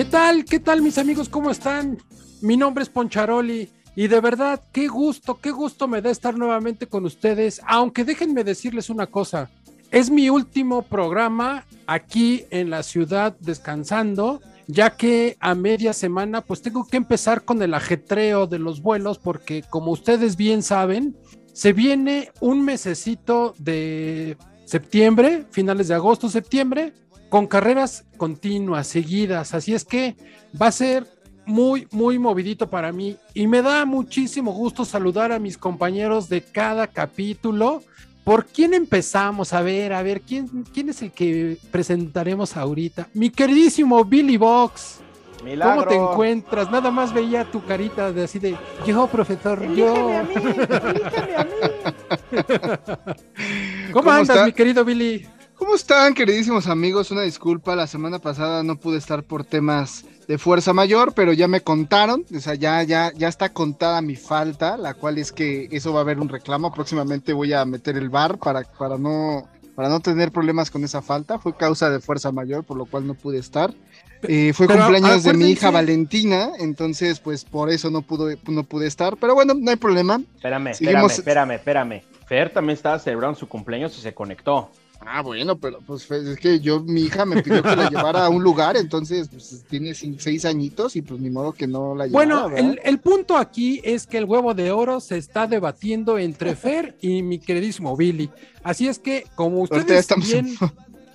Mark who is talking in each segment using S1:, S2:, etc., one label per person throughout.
S1: ¿Qué tal? ¿Qué tal mis amigos? ¿Cómo están? Mi nombre es Poncharoli y de verdad, qué gusto, qué gusto me da estar nuevamente con ustedes, aunque déjenme decirles una cosa, es mi último programa aquí en la ciudad descansando, ya que a media semana pues tengo que empezar con el ajetreo de los vuelos porque como ustedes bien saben, se viene un mesecito de septiembre, finales de agosto, septiembre, con carreras continuas, seguidas. Así es que va a ser muy, muy movidito para mí. Y me da muchísimo gusto saludar a mis compañeros de cada capítulo. ¿Por quién empezamos? A ver, a ver, ¿quién, quién es el que presentaremos ahorita? Mi queridísimo Billy Box.
S2: Milagro.
S1: ¿Cómo te encuentras? Nada más veía tu carita de así de yo, profesor, yo.
S2: A mí, a mí.
S1: ¿Cómo,
S3: ¿Cómo
S1: andas,
S3: está?
S1: mi querido Billy?
S3: ¿Cómo están, queridísimos amigos? Una disculpa, la semana pasada no pude estar por temas de fuerza mayor, pero ya me contaron, o sea, ya, ya, ya está contada mi falta, la cual es que eso va a haber un reclamo. Próximamente voy a meter el bar para, para no para no tener problemas con esa falta. Fue causa de fuerza mayor, por lo cual no pude estar. Eh, fue
S1: Pero
S3: cumpleaños de mi hija Valentina, entonces pues por eso no pudo, no pude estar. Pero bueno, no hay problema.
S2: Espérame,
S3: Seguimos-
S2: espérame, espérame, espérame. Fer también estaba celebrando su cumpleaños y se conectó.
S3: Ah, bueno, pero pues fue- es que yo, mi hija me pidió que la llevara a un lugar, entonces pues, tiene seis añitos y pues ni modo que no la llevara.
S1: Bueno, el, el punto aquí es que el huevo de oro se está debatiendo entre Fer y mi queridísimo Billy. Así es que, como ustedes bien-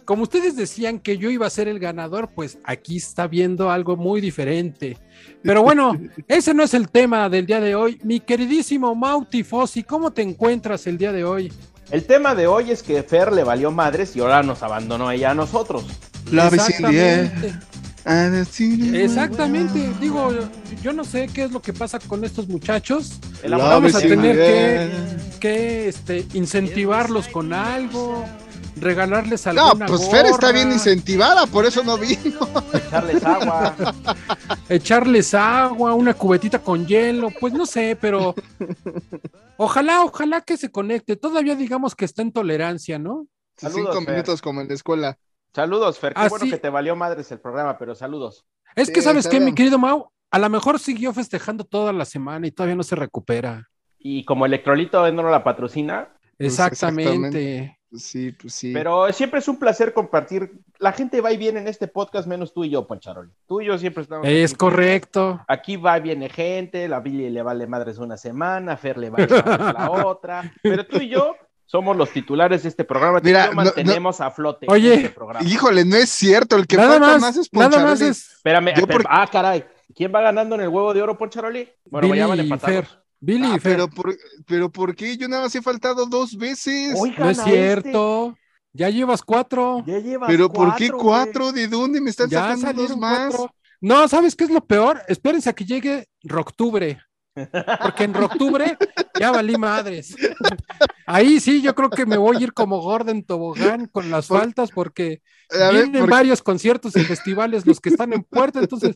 S1: como ustedes decían que yo iba a ser el ganador, pues aquí está viendo algo muy diferente. Pero bueno, ese no es el tema del día de hoy. Mi queridísimo Mauti Fossi, ¿cómo te encuentras el día de hoy?
S2: El tema de hoy es que Fer le valió madres y ahora nos abandonó ella a nosotros.
S3: Air,
S1: Exactamente. Exactamente, digo, yo no sé qué es lo que pasa con estos muchachos. Vamos
S3: is
S1: a tener que, que este, incentivarlos con algo, regalarles
S3: No,
S1: alguna
S3: pues Fer está bien incentivada, por eso no vino.
S2: echarles agua.
S1: echarles agua, una cubetita con hielo, pues no sé, pero ojalá, ojalá que se conecte. Todavía digamos que está en tolerancia, ¿no?
S2: Saludos,
S3: Cinco
S2: Fer.
S3: minutos como en la escuela.
S2: Saludos, Fer. Qué
S1: Ah,
S2: bueno que te valió madres el programa, pero saludos.
S1: Es que,
S3: Sí,
S1: ¿sabes qué, mi querido Mau? A lo mejor siguió festejando toda la semana y todavía no se recupera.
S2: Y como Electrolito no la patrocina,
S3: Pues,
S1: Exactamente.
S3: Sí, pues sí.
S2: pero siempre es un placer compartir. La gente va y viene en este podcast, menos tú y yo, Poncharoli. Tú y yo siempre estamos.
S1: Es
S2: aquí.
S1: correcto.
S2: Aquí va y viene gente, la Billy le vale madres una semana, Fer le vale madres la otra, pero tú y yo somos los titulares de este programa,
S3: Mira, no-
S2: mantenemos a flote
S1: Oye.
S2: este programa.
S3: Híjole, no es cierto, el que
S1: nada
S3: falta
S1: más,
S3: más, es
S1: nada más
S3: Poncharoli.
S1: es
S2: Espérame,
S3: por-
S2: ah, caray, ¿quién va ganando en el huevo de oro, Poncharoli? Bueno,
S1: Billy
S2: ya van empatados.
S1: Fer. Billy
S3: Ah, pero, por, pero ¿por qué? Yo nada más he faltado dos veces.
S1: No es cierto. Ya llevas cuatro.
S2: este. Ya llevas
S3: pero ¿por qué
S2: güey.
S3: cuatro? ¿De dónde me están
S1: Ya
S3: sacando dos más?
S1: cuatro. No, ¿sabes qué es lo peor? Espérense a que llegue Roctubre. Porque en Roctubre ya valí madres. Ahí sí, yo creo que me voy a ir como Gordon Tobogán con las
S3: Por-
S1: faltas porque
S3: A ver,
S1: vienen
S3: ¿por-
S1: varios conciertos y festivales los que están en puerta, entonces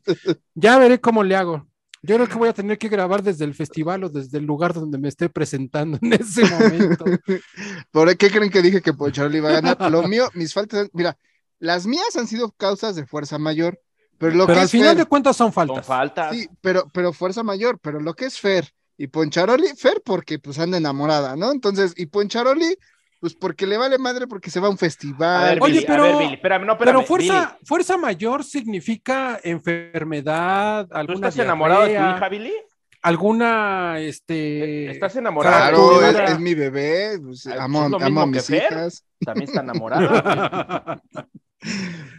S1: ya veré cómo le hago. Yo creo que voy a tener que grabar desde el festival o desde el lugar donde me esté presentando en ese momento.
S3: ¿Por qué creen que dije que Poncharoli iba a ganar? Lo mío, mis faltas, mira, las mías han sido causas de fuerza mayor, pero lo
S1: Pero
S3: que
S1: al
S3: es
S1: final
S3: Fer,
S1: de cuentas son faltas.
S2: faltas.
S3: sí, pero, pero fuerza mayor, pero lo que es Fer y Poncharoli, Fer porque pues anda enamorada, ¿no? Entonces, y Poncharoli, pues porque le vale madre porque se va a un
S2: A
S3: festival.
S2: ver,
S1: Oye,
S2: Billy,
S1: pero-
S2: a ver, Billy, espérame, no, espérame,
S1: Pero fuerza,
S2: Billy,
S1: fuerza mayor significa enfermedad,
S2: ¿tú estás enamorado de tu hija, Billy?
S1: alguna, este...
S2: ¿Estás enamorado
S3: Claro,
S2: de
S3: es,
S2: tu hija?
S3: es mi bebé, pues,
S2: Ah,
S3: amo,
S2: es lo
S3: amo a mis
S2: Fer.
S3: hijas.
S2: También está enamorada.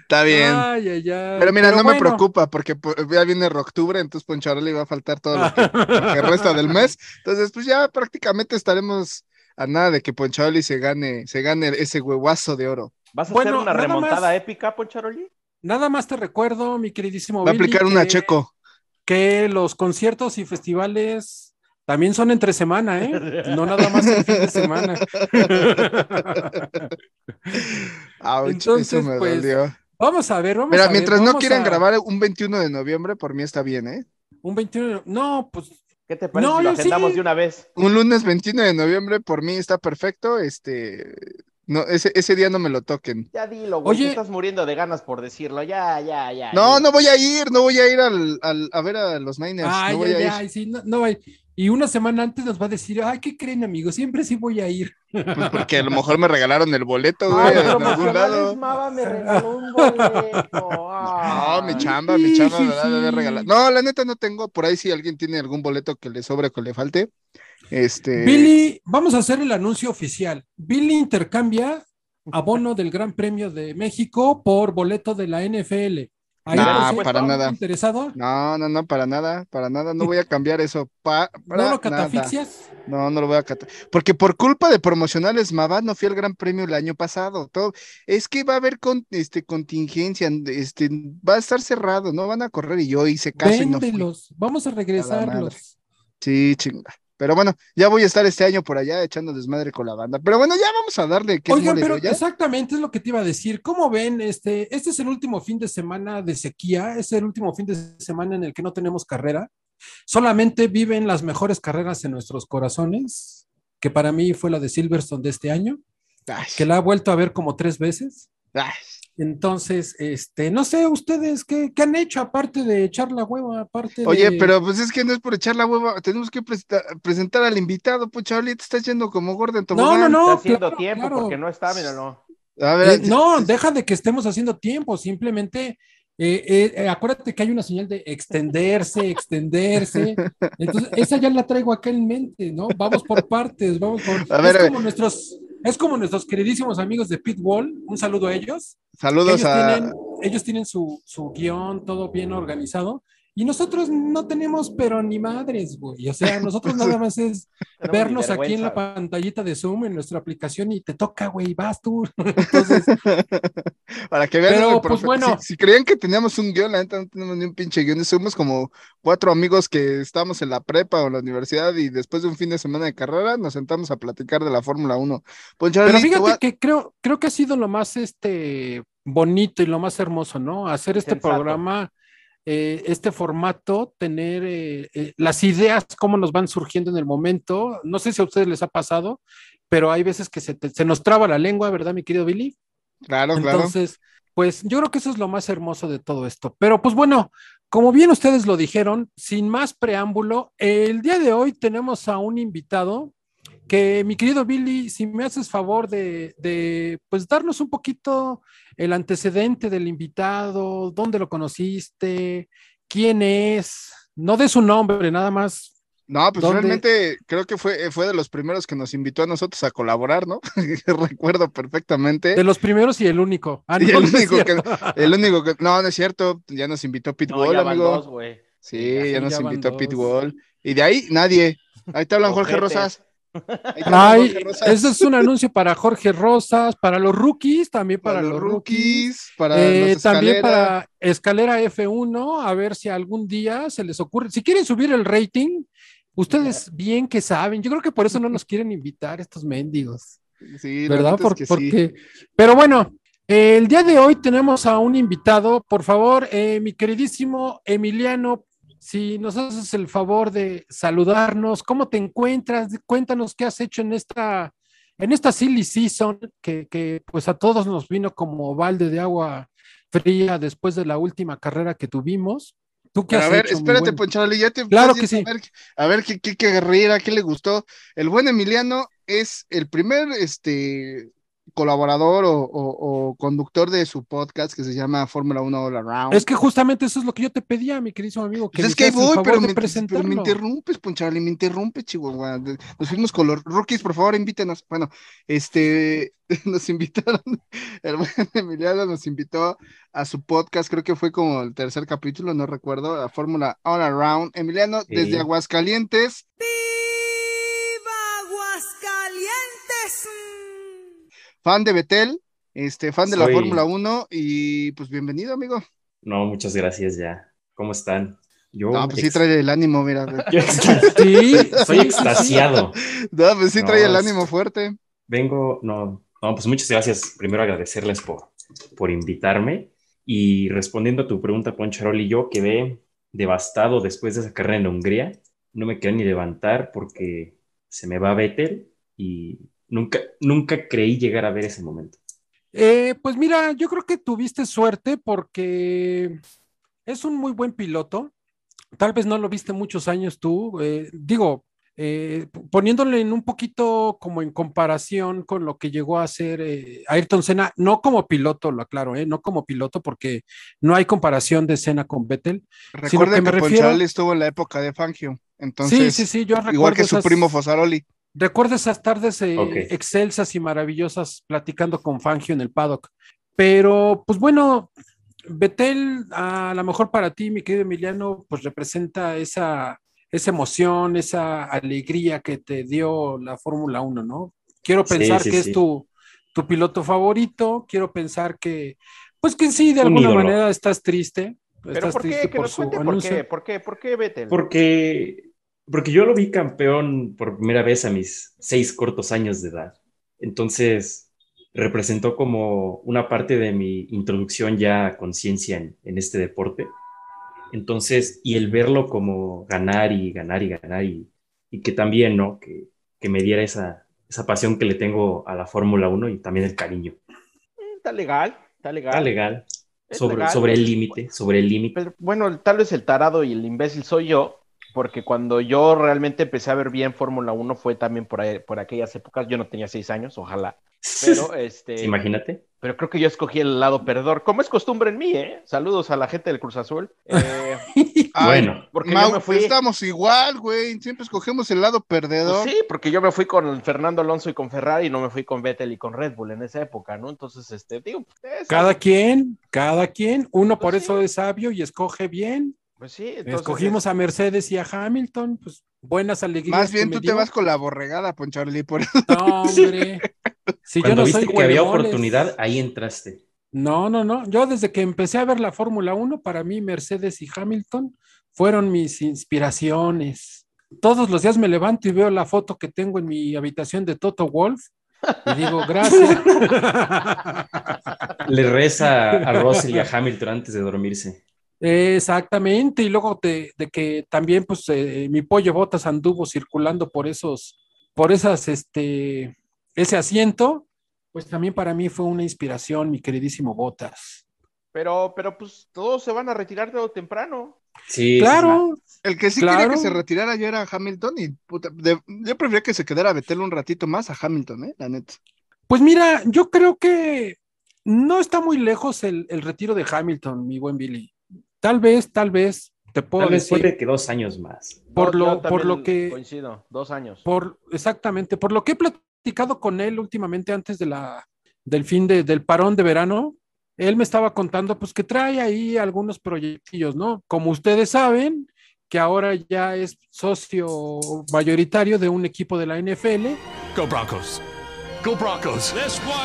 S3: Está bien.
S1: Ay, ay, ay.
S3: Pero mira, no me preocupa porque po- ya viene octubre, entonces Poncharoli va a faltar todo lo que, lo que resta del mes. Entonces, pues ya prácticamente estaremos a nada de que Poncharoli se gane, se gane ese huevazo de oro.
S2: ¿Vas a
S1: Bueno,
S2: hacer una remontada
S1: más-
S2: épica, Poncharoli?
S1: Nada más te recuerdo, mi queridísimo
S3: Va a aplicar una
S1: que
S3: checo.
S1: que los conciertos y festivales también son entre semana, ¿eh? No nada más el fin de semana.
S3: Ouch,
S1: Entonces,
S3: eso me
S1: pues,
S3: dolió.
S1: Vamos a ver, vamos
S3: Mira,
S1: a ver,
S3: mientras no quieran
S1: a-
S3: grabar un 21 de noviembre, por mí está bien, ¿eh?
S1: Un 21. No, pues
S2: ¿Qué te parece
S1: No,
S2: si lo
S1: sí.
S2: agendamos de una vez?
S3: Un lunes 21 de noviembre, por mí está perfecto. Este, no, ese, ese día no me lo toquen.
S2: Ya dilo, güey.
S1: Oye.
S2: te estás muriendo de ganas por decirlo. Ya, ya, ya.
S3: No,
S2: ya.
S3: no voy a ir, no voy a ir al, al- a ver a los Niners.
S1: Ay,
S3: no voy
S1: ay,
S3: a ir.
S1: sí, no, no va a ir. Y una semana antes nos va a decir, ay, ¿qué creen, amigos? Siempre sí voy a ir.
S3: Pues porque a lo mejor me regalaron el boleto, güey,
S2: Ay,
S3: en algún lado.
S2: Mava me regaló un boleto.
S3: No, mi chamba, mi chamba
S1: Sí,
S3: me
S1: sí,
S3: da de haber
S1: sí.
S3: regalado. No, la neta no tengo. Por ahí si alguien tiene algún boleto que le sobre o que le falte. Este.
S1: Billy, vamos a hacer el anuncio oficial. Billy intercambia abono del Gran Premio de México por boleto de la NFL. Ahí
S3: Nah,
S1: por si
S3: para
S1: está
S3: nada.
S1: interesado?
S3: No, no, no, para nada, para nada. No voy a cambiar eso. pa- para
S1: ¿No lo
S3: nada.
S1: catafixias?
S3: No, no lo voy a catar. Porque por culpa de promocionales Mava no fui al Gran Premio el año pasado. Todo, es que va a haber con, este, contingencia, este, va a estar cerrado, no van a correr y yo hice caso y no fui.
S1: Véndelos, vamos a regresarlos.
S3: Sí, chinga. Pero bueno, ya voy a estar este año por allá echando desmadre con la banda. Pero bueno, ya vamos a darle que
S1: Oigan, pero
S3: olla.
S1: exactamente es lo que te iba a decir. ¿Cómo ven? Este, este es el último fin de semana de sequía, es el último fin de semana en el que no tenemos carrera. Solamente viven las mejores carreras en nuestros corazones, que para mí fue la de Silverstone de este año,
S3: Ay,
S1: que la he vuelto a ver como tres veces.
S3: ay.
S1: Entonces, este, no sé, ustedes qué, qué han hecho aparte de echar la hueva, aparte
S3: Oye,
S1: de-
S3: pero pues es que no es por echar la hueva, tenemos que presenta- presentar al invitado, pues Charlie, te estás yendo como gordo en
S1: No,
S3: tobogán.
S1: no, no.
S2: Está haciendo
S1: claro,
S2: tiempo
S1: claro.
S2: porque no está, míralo.
S3: A ver,
S1: Eh, no, deja de que estemos haciendo tiempo, simplemente eh, eh, eh, acuérdate que hay una señal de extenderse, extenderse. Entonces, esa ya la traigo acá en mente, ¿no? Vamos por partes, vamos por.
S3: A ver,
S1: es
S3: a
S1: como
S3: ver.
S1: nuestros, es como nuestros queridísimos amigos de Pitwall. Un saludo a ellos.
S3: saludos
S1: ellos
S3: a.
S1: tienen, ellos tienen su, su guion, todo bien organizado. Y nosotros no tenemos, pero ni madres, güey. O sea, nosotros nada más es vernos aquí en la pantallita de Zoom en nuestra aplicación y te toca, güey, vas tú. Entonces,
S3: Para que vean,
S1: Pero,
S3: el
S1: pues, bueno.
S3: si, si creían que teníamos un guion, la neta no tenemos ni un pinche guion. Somos como cuatro amigos que estamos en la prepa o en la universidad y después de un fin de semana de carrera nos sentamos a platicar de la Fórmula 1. Pues Charlie,
S1: Pero
S3: te
S1: fíjate
S3: a-
S1: que creo, creo que ha sido lo más este bonito y lo más hermoso, ¿no? Hacer este
S2: Sensato.
S1: programa, eh, este formato, tener eh, eh, las ideas, cómo nos van surgiendo en el momento. No sé si a ustedes les ha pasado, pero hay veces que se, te- se nos traba la lengua, ¿verdad, mi querido Billy?
S3: Claro, claro.
S1: Entonces, pues yo creo que eso es lo más hermoso de todo esto. Pero pues bueno, como bien ustedes lo dijeron, sin más preámbulo, el día de hoy tenemos a un invitado que mi querido Billy, si me haces favor de, de, pues darnos un poquito el antecedente del invitado, dónde lo conociste, quién es, no de su nombre, nada más.
S3: No, pues
S1: ¿Dónde?
S3: realmente creo que fue, fue de los primeros que nos invitó a nosotros a colaborar, ¿no? Recuerdo perfectamente.
S1: De los primeros y el único. Ah,
S3: Y
S1: no,
S3: el
S1: no es
S3: único que,
S1: cierto.
S3: el único que, no, no es cierto, ya nos invitó
S2: No,
S3: Pitbull,
S2: ya van
S3: amigo.
S2: dos.
S3: Sí,
S2: Sí,
S3: ya nos
S1: ya
S3: invitó. Pitbull. Y de ahí nadie. Ahí te hablan Jorge. Rosas.
S1: Ay, ese es un anuncio para Jorge Rosas, para los rookies, también para, los rookies.
S3: para
S1: Eh,
S3: los
S1: también
S3: escalera.
S1: para Escalera F1, a ver si algún día se les ocurre. Si quieren subir el rating, ustedes bien que saben. Yo creo que por eso no nos quieren invitar estos mendigos,
S3: Sí,
S1: ¿verdad?
S3: es
S1: Por-
S3: que sí.
S1: porque, pero bueno, eh, el día de hoy tenemos a un invitado. Por favor, eh, mi queridísimo Emiliano, si nos haces el favor de saludarnos, ¿cómo te encuentras? Cuéntanos qué has hecho en esta, en esta silly season que, que pues a todos nos vino como balde de agua fría después de la última carrera que tuvimos. ¿Tú qué
S3: Pero a
S1: has
S3: ver,
S1: hecho,
S3: espérate,
S1: buen?
S3: Poncharoli, ya te
S1: Claro que sí.
S3: A ver, a ver qué, qué, qué guerrera, qué le gustó. El buen Emiliano es el primer este, colaborador o, o- o conductor de su podcast que se llama Fórmula 1 All Around.
S1: Es que justamente eso es lo que yo te pedía, mi queridísimo amigo, que
S3: Pues es que ahí voy, pero me, pero me interrumpes, Poncharoli, me interrumpe, Chihuahua. De- Nos fuimos con los rookies, por favor, invítenos. Bueno, este, nos invitaron, el buen Emiliano nos invitó a su podcast, creo que fue como el tercer capítulo, no recuerdo, la Fórmula All Around. Emiliano,
S2: Sí.
S3: desde Aguascalientes,
S4: ¡Viva
S3: fan de Betel, este, fan de la
S5: Soy-
S3: Fórmula 1, y pues bienvenido, amigo.
S5: No, muchas gracias ya. ¿Cómo están? Yo
S3: No, pues sí trae el ánimo, mira.
S1: Sí,
S5: estoy
S1: sí,
S5: extasiado.
S3: No, pues sí
S5: No,
S3: trae el ánimo fuerte.
S5: Vengo, no, no, pues muchas gracias. Primero agradecerles por, por invitarme. Y respondiendo a tu pregunta, Poncharoli, yo quedé devastado después de esa carrera en Hungría. No me quería ni levantar porque se me va Vettel y nunca, nunca creí llegar a ver ese momento.
S1: Eh, pues mira, yo creo que tuviste suerte porque es un muy buen piloto. Tal vez no lo viste muchos años tú. eh, digo, eh, poniéndole en un poquito como en comparación con lo que llegó a hacer eh, Ayrton Senna, no como piloto, lo aclaro, eh, no como piloto porque no hay comparación de Senna con Vettel.
S3: Recuerden
S1: que
S3: que,
S1: me refiero-
S3: estuvo en la época de Fangio. Entonces,
S1: sí, sí, sí, yo recuerdo
S3: igual que su primo Fosaroli.
S1: Recuerdo esas tardes eh, excelsas y maravillosas platicando con Fangio en el paddock. Pero, pues bueno, Betel, a lo mejor para ti, mi querido Emiliano, pues representa esa, esa emoción, esa alegría que te dio la Fórmula 1, ¿no? Quiero pensar
S5: sí,
S1: que
S5: sí.
S1: es tu, tu piloto favorito, quiero pensar que, pues que sí, de
S5: Un
S1: alguna
S5: ídolo.
S1: manera estás triste.
S2: Pero
S1: estás
S2: ¿por
S1: triste?
S2: Que
S1: por
S2: nos
S1: su
S2: cuente por
S1: anuncio.
S2: qué, por qué, por qué Vettel.
S5: Porque, porque yo lo vi campeón por primera vez a mis seis cortos años de edad. Entonces, representó como una parte de mi introducción ya a conciencia en, en este deporte. Entonces, y el verlo como ganar y ganar y ganar y, y que también, ¿no? Que, que me diera esa, esa pasión que le tengo a la Fórmula 1 y también el cariño.
S2: Está legal, está legal.
S5: Está legal.
S2: Es
S5: Sobre,
S2: legal.
S5: sobre el límite, sobre el límite.
S2: Bueno, tal vez el tarado y el imbécil soy yo, porque cuando yo realmente empecé a ver bien Fórmula 1 fue también por, ahí- por aquellas épocas. Yo no tenía seis años, ojalá. Pero, este,
S5: Imagínate.
S2: pero creo que yo escogí el lado perdedor, como es costumbre en mí, ¿eh? Saludos a la gente del Cruz Azul. Eh,
S3: Ay,
S5: Bueno,
S2: porque
S3: Mau,
S2: yo me fui.
S3: estamos igual, güey. Siempre escogemos el lado perdedor.
S2: Pues sí, porque yo me fui con Fernando Alonso y con Ferrari y no me fui con Vettel y con Red Bull en esa época, ¿no? Entonces, este, digo, es
S1: Cada quien, cada quien, uno por
S2: Pues
S1: eso
S2: sí.
S1: es sabio y escoge bien.
S2: Pues sí, entonces,
S1: Escogimos a Mercedes y a Hamilton, pues buenas alegrías.
S3: Más bien tú te vas con la borregada, Poncharoli. Por...
S1: No, hombre. Si yo
S5: Cuando
S1: no
S5: viste
S1: soy
S5: que había oportunidad, ahí entraste.
S1: No, no, no. Yo desde que empecé a ver la Fórmula 1, para mí Mercedes y Hamilton fueron mis inspiraciones. Todos los días me levanto y veo la foto que tengo en mi habitación de Toto Wolf y digo, gracias.
S5: Le reza a Russell y a Hamilton antes de dormirse.
S1: Exactamente, y luego de, de que también pues eh, mi pollo botas anduvo circulando por esos, por esas, este, ese asiento, pues también para mí fue una inspiración, mi queridísimo Botas.
S2: Pero, pero pues todos se van a retirar de temprano.
S5: Sí,
S1: Claro,
S3: El que sí
S1: Claro.
S3: quería que se retirara yo era Hamilton y puta, de- yo prefería que se quedara Betel un ratito más a Hamilton, ¿eh? La neta.
S1: pues mira, yo creo que no está muy lejos el, el retiro de Hamilton, mi buen Billy. Tal vez, tal vez, te puedo
S5: Tal vez
S1: decir,
S5: puede que dos años más.
S1: por lo, por lo que,
S2: Coincido, dos años.
S1: Por, exactamente, por lo que he platicado con él últimamente antes de la, del fin de- del parón de verano, él me estaba contando pues que trae ahí algunos proyectillos, ¿no? Como ustedes saben, que ahora ya es socio mayoritario de un equipo de la NFL,
S6: Go Broncos. Go Broncos.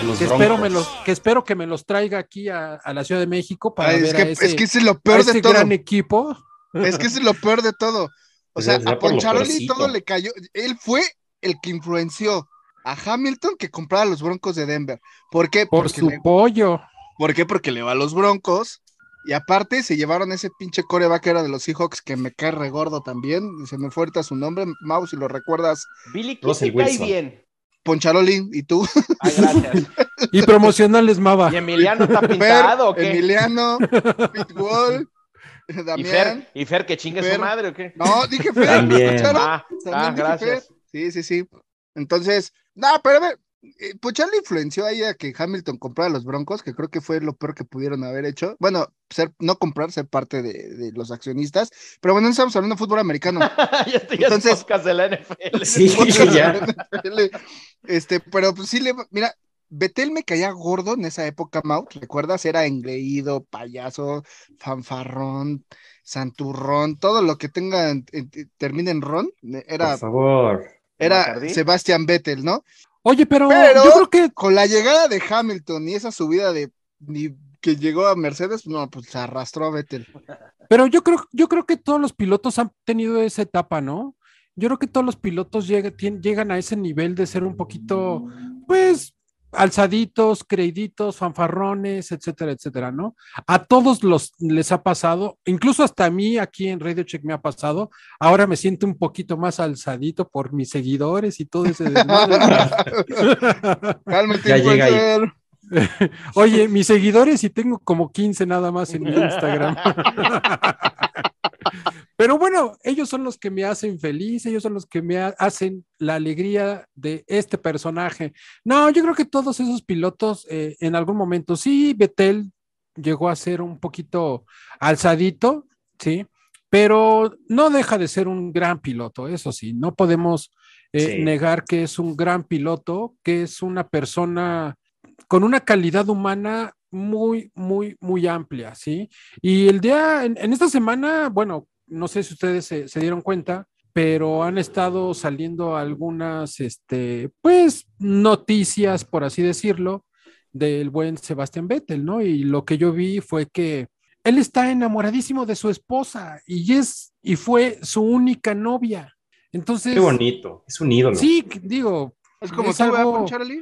S5: Los
S1: que espero, me
S5: Broncos.
S1: los, que espero que me los traiga aquí a, a la Ciudad de México para
S3: Ay,
S1: ver
S3: es,
S1: a
S3: que,
S1: ese,
S3: es que ese es lo
S1: a
S3: peor
S1: ese
S3: de todo.
S1: gran equipo.
S3: Es que ese es lo peor de todo. O
S5: Pues
S3: sea, a Poncharoli todo le cayó. Él fue el que influenció a Hamilton que comprara los Broncos de Denver. ¿Por qué?
S1: Por
S3: Porque
S1: su
S3: le-
S1: pollo.
S3: ¿Por qué? Porque le va a los Broncos. Y aparte se llevaron ese pinche coreback que era de los Seahawks que me cae regordo también. Se me fue ahorita su nombre, Mau, si lo recuerdas,
S2: Billy, ¿quién
S5: Russell
S2: te cae bien?
S3: Poncharoli y tú.
S2: Ay, gracias.
S1: Y promocionales Mava.
S2: ¿Y Emiliano está
S3: Fer,
S2: pintado o qué?
S3: Emiliano, Pitbull,
S2: ¿Y
S3: Damián.
S2: Fer, ¿Y Fer que chingue
S3: Fer.
S2: su madre o qué?
S3: No, dije Fer.
S5: También.
S3: ¿escucharon?
S2: Ah,
S3: También
S2: ah,
S3: dije
S2: gracias.
S3: Fer. Sí, sí, sí. Entonces, no, pero a ver, eh, Poncharoli influenció ahí a que Hamilton comprara los Broncos, que creo que fue lo peor que pudieron haber hecho. Bueno, ser, no comprar, ser parte de, de los accionistas. Pero bueno, no estamos hablando de fútbol americano.
S2: ya
S3: Entonces-
S2: de la NFL.
S5: Sí, ya.
S3: Este, pero pues sí le, mira, Betel me caía gordo en esa época, Mau, ¿recuerdas? Era engreído, payaso, fanfarrón, santurrón, todo lo que tenga, en- en- termine en ron, era,
S5: Por favor.
S3: era. Sebastián Vettel, ¿no?
S1: Oye, pero,
S3: Pero-
S1: yo creo que
S3: Con la llegada de Hamilton y esa subida de ni que llegó a Mercedes, no, pues se arrastró a Vettel.
S1: Pero yo creo, yo creo que todos los pilotos han tenido esa etapa, ¿no? Yo creo que todos los pilotos llega- tien- llegan a ese nivel de ser un poquito, pues, alzaditos, creíditos, fanfarrones, etcétera, etcétera, ¿no? A todos los les ha pasado, incluso hasta a mí aquí en Radio Check me ha pasado. Ahora me siento un poquito más alzadito por mis seguidores y todo ese desmadre.
S3: Cálmate,
S5: Ya llega ahí.
S1: Oye, mis seguidores y tengo como 15 nada más en mi Instagram. Pero bueno, ellos son los que me hacen feliz, ellos son los que me ha- hacen la alegría de este personaje. No, yo creo que todos esos pilotos eh, en algún momento, sí, Betel llegó a ser un poquito alzadito, sí, pero no deja de ser un gran piloto, eso sí, no podemos eh,
S5: Sí.
S1: negar que es un gran piloto, que es una persona con una calidad humana muy, muy, muy amplia, ¿sí? Y el día, en, en esta semana, bueno, no sé si ustedes se, se dieron cuenta, pero han estado saliendo algunas, este, pues, noticias, por así decirlo, del buen Sebastián Vettel, ¿no? Y lo que yo vi fue que él está enamoradísimo de su esposa y es, y fue su única novia. Entonces,
S5: Qué bonito, es un ídolo.
S1: sí, digo,
S3: Es como
S1: Es
S3: tú, ¿verdad,
S1: algo-
S3: Poncharoli?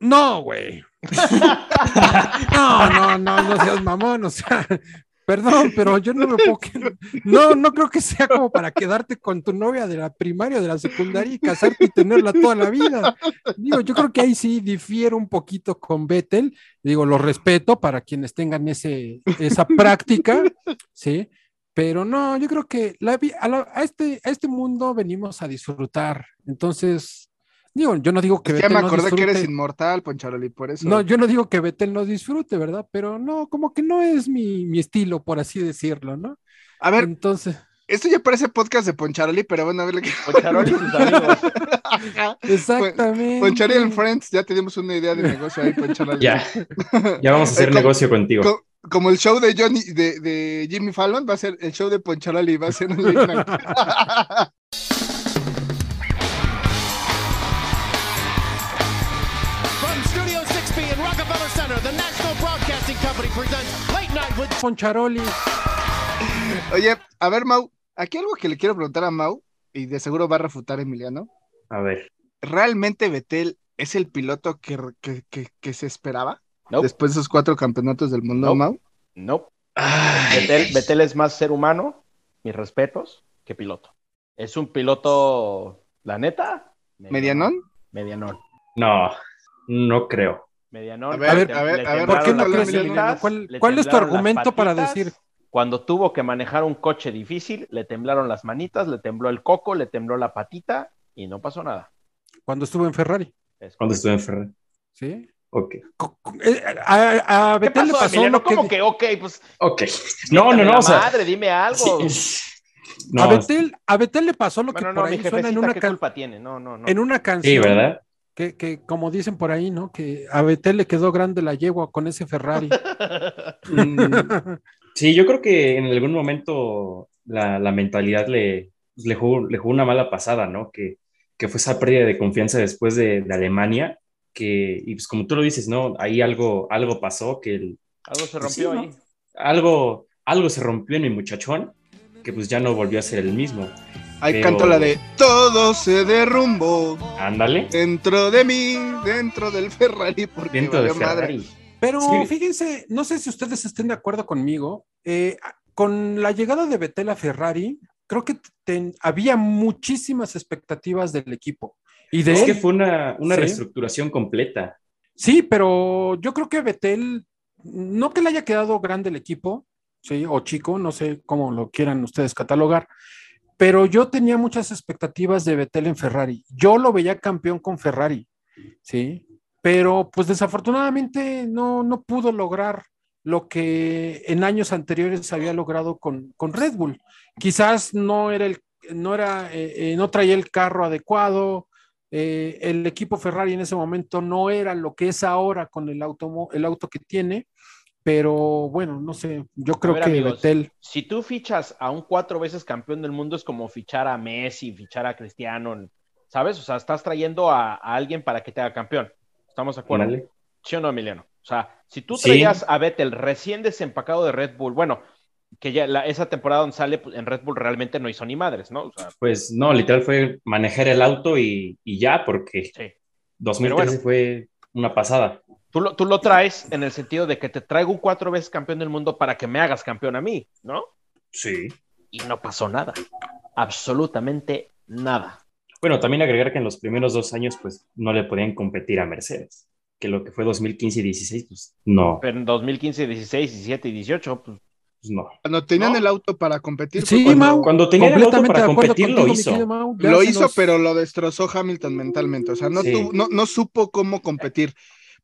S1: no, güey. No, no, no, no seas mamón, o sea, perdón, pero yo no me puedo. que- No, no creo que sea como para quedarte con tu novia de la primaria o de la secundaria y casarte y tenerla toda la vida. Digo, yo creo que ahí sí difiero un poquito con Vettel. Digo, lo respeto para quienes tengan ese, esa práctica, ¿sí? Pero no, yo creo que la a, la- a este, a este mundo venimos a disfrutar. Entonces, digo, yo no digo que
S3: Ya
S1: Vettel
S3: me
S1: no
S3: acordé que eres inmortal, Poncharoli, por eso.
S1: No, yo no digo que Betel no disfrute, ¿verdad? Pero no, como que no es mi, mi estilo, por así decirlo, ¿no?
S3: A ver,
S1: Entonces,
S3: esto ya parece podcast de Poncharoli, pero bueno, a ver, ¿qué-
S2: Poncharoli y sus amigos.
S1: exactamente.
S3: Poncharoli and Friends, ya tenemos una idea de negocio ahí, Poncharoli.
S5: Ya, ya vamos a hacer
S3: Eh, ¿cómo-
S5: negocio contigo.
S3: Co- Como el show de Johnny, de, de Jimmy Fallon, va a ser el show de Poncharoli, va a ser un
S1: Poncharoli.
S3: Oye, a ver, Mau, aquí algo que le quiero preguntar a Mau, y de seguro va a refutar Emiliano.
S5: A ver,
S3: ¿Realmente Betel es el piloto que, que, que- que se esperaba
S2: Nope.
S3: después de esos cuatro campeonatos del mundo,
S2: Nope.
S3: Mau?
S2: No.
S5: Ay,
S2: Betel, Betel es más ser humano, mis respetos, que piloto. Es un piloto, la neta.
S3: ¿Medianón?
S2: Medianón.
S5: no, no creo.
S2: Medianón.
S3: A ver, a ver, a ver,
S1: ¿Por qué no crees, Emiliano? ¿Cuál, cuál es tu argumento para decir?
S2: Cuando tuvo que manejar un coche difícil, le temblaron las manitas, le tembló el coco, le tembló la patita y no pasó nada.
S1: Cuando estuvo en Ferrari,
S2: Es
S5: Cuando estuve en Ferrari.
S1: ¿sí?
S5: Ok.
S1: Eh, A, a
S2: ¿Qué
S1: Betel le
S2: pasó, Emiliano?
S1: lo que...
S2: ¿Cómo que ok? Pues
S5: Ok. No, no, no.
S2: la
S5: O sea,
S2: madre, dime algo.
S5: sí.
S1: a,
S5: No,
S1: Betel, a Betel le pasó lo que
S2: Bueno, no,
S1: por ahí suena en una,
S2: ¿qué
S1: can-
S2: culpa tiene? No, no, no.
S1: en una
S5: sí,
S1: canción.
S5: ¿verdad?
S1: Que, que como dicen por ahí, ¿no? Que a Betel le quedó grande la yegua con ese Ferrari.
S5: Mm, Sí, yo creo que en algún momento la, la mentalidad le, pues, le, jugó, le jugó una mala pasada, ¿no? Que, que fue esa pérdida de confianza después de, de Alemania, que, y pues como tú lo dices, ¿no? Ahí algo, algo pasó, que el-
S2: Algo se
S5: Pues sí,
S2: rompió
S5: ¿no?
S2: ahí.
S5: algo, algo se rompió en mi muchachón, que pues ya no volvió a ser el mismo.
S3: Ahí
S5: Pero-
S3: canto la de Todo se derrumbó
S5: Ándale,
S3: dentro de mí, dentro del Ferrari, porque
S5: dentro de
S3: madre.
S5: Ferrari.
S1: Pero
S5: Sí.
S1: fíjense, no sé si ustedes estén de acuerdo conmigo, eh, con la llegada de Betel a Ferrari, creo que ten- había muchísimas expectativas del equipo. Y de
S5: Es
S1: él.
S5: que fue una, una
S1: Sí.
S5: reestructuración completa.
S1: Sí, pero yo creo que Betel, no que le haya quedado grande el equipo, sí, o chico, no sé cómo lo quieran ustedes catalogar, pero yo tenía muchas expectativas de Betel en Ferrari. Yo lo veía campeón con Ferrari, sí, pero pues desafortunadamente no, no pudo lograr lo que en años anteriores había logrado con, con Red Bull. Quizás no era el, no era, eh, eh, no traía el carro adecuado, eh, el equipo Ferrari en ese momento no era lo que es ahora con el, el auto que tiene, pero bueno, no sé, yo creo
S2: ver,
S1: que
S2: amigos, Si tú fichas a un cuatro veces campeón del mundo, es como fichar a Messi, fichar a Cristiano, ¿sabes? O sea, estás trayendo a, a alguien para que te haga campeón. ¿Estamos de acuerdo? ¿Sí o no, Emiliano? O sea, si tú
S5: Sí.
S2: traías a Vettel recién desempacado de Red Bull, bueno, que ya la- esa temporada donde sale pues, en Red Bull realmente no hizo ni madres, ¿no? O sea,
S5: Pues no, literal fue manejar el auto y, y ya, porque
S2: sí.
S5: 2013
S2: bueno.
S5: fue una pasada.
S2: Tú lo, tú lo traes en el sentido de que te traigo un cuatro veces campeón del mundo para que me hagas campeón a mí, ¿no?
S5: Sí.
S2: Y no pasó nada. Absolutamente nada.
S5: Bueno, también agregar que en los primeros dos años, pues no le podían competir a Mercedes. Que lo que fue 2015 y 16, pues no,
S2: Pero en 2015, 16, 17 y 18, pues
S5: pues no.
S3: Cuando tenían
S2: ¿No?
S3: el auto para competir,
S1: Sí,
S3: cuando
S1: Mau.
S5: Cuando tenía el auto
S1: Completamente
S5: para competir, lo
S1: contigo,
S5: hizo.
S1: Mau.
S3: Lo hizo,
S1: nos-
S3: pero lo destrozó Hamilton mentalmente. O sea, no,
S5: Sí.
S3: tuvo- no, no supo cómo competir.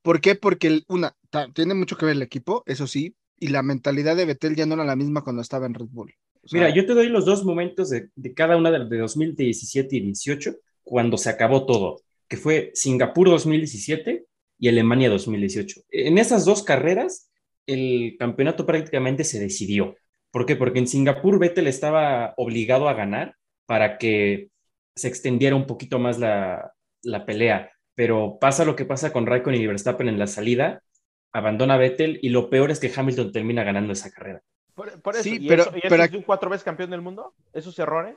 S3: ¿Por qué? Porque una, tiene mucho que ver el equipo, eso sí, y la mentalidad de Vettel ya no era la misma cuando estaba en Red Bull. O sea,
S5: Mira, yo te doy los dos momentos de, de cada una de, de 2017 y 18, cuando se acabó todo, que fue Singapur 2017 y Alemania 2018. En esas dos carreras, el campeonato prácticamente se decidió. ¿Por qué? Porque en Singapur Vettel estaba obligado a ganar para que se extendiera un poquito más la, la pelea. Pero pasa lo que pasa con Raikkonen y Verstappen en la salida, abandona Vettel y lo peor es que Hamilton termina ganando esa carrera.
S2: por, por eso.
S3: Sí,
S2: ¿Y
S3: pero-
S2: eso, y eso
S3: pero-
S2: es un cuatro veces campeón del mundo? ¿Esos errores?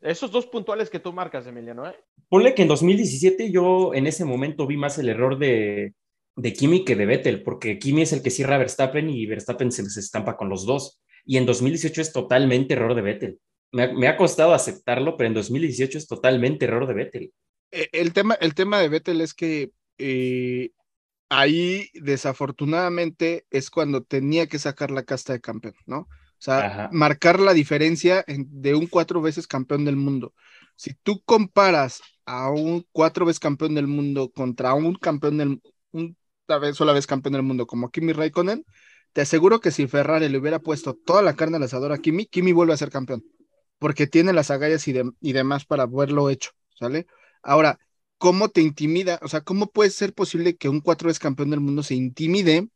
S2: Esos dos puntuales que tú marcas, Emiliano, ¿eh?
S5: Ponle que en 2017 yo en ese momento vi más el error de, de Kimi que de Vettel, porque Kimi es el que cierra a Verstappen y Verstappen se les estampa con los dos. Y en 2018 es totalmente error de Vettel. Me ha, me ha costado aceptarlo, pero en 2018 es totalmente error de Vettel.
S3: Eh, el tema, el tema de Vettel es que eh, ahí desafortunadamente es cuando tenía que sacar la casta de campeón, ¿no? O sea,
S5: Ajá.
S3: marcar la diferencia en- de un cuatro veces campeón del mundo. Si tú comparas a un cuatro veces campeón del mundo contra un campeón del un una vez, sola vez campeón del mundo como Kimi Raikkonen, te aseguro que si Ferrari le hubiera puesto toda la carne al asador a Kimi, Kimi vuelve a ser campeón, porque tiene las agallas y, de- y demás para haberlo hecho, ¿sale? Ahora, ¿cómo te intimida? O sea, ¿cómo puede ser posible que un cuatro veces campeón del mundo se intimide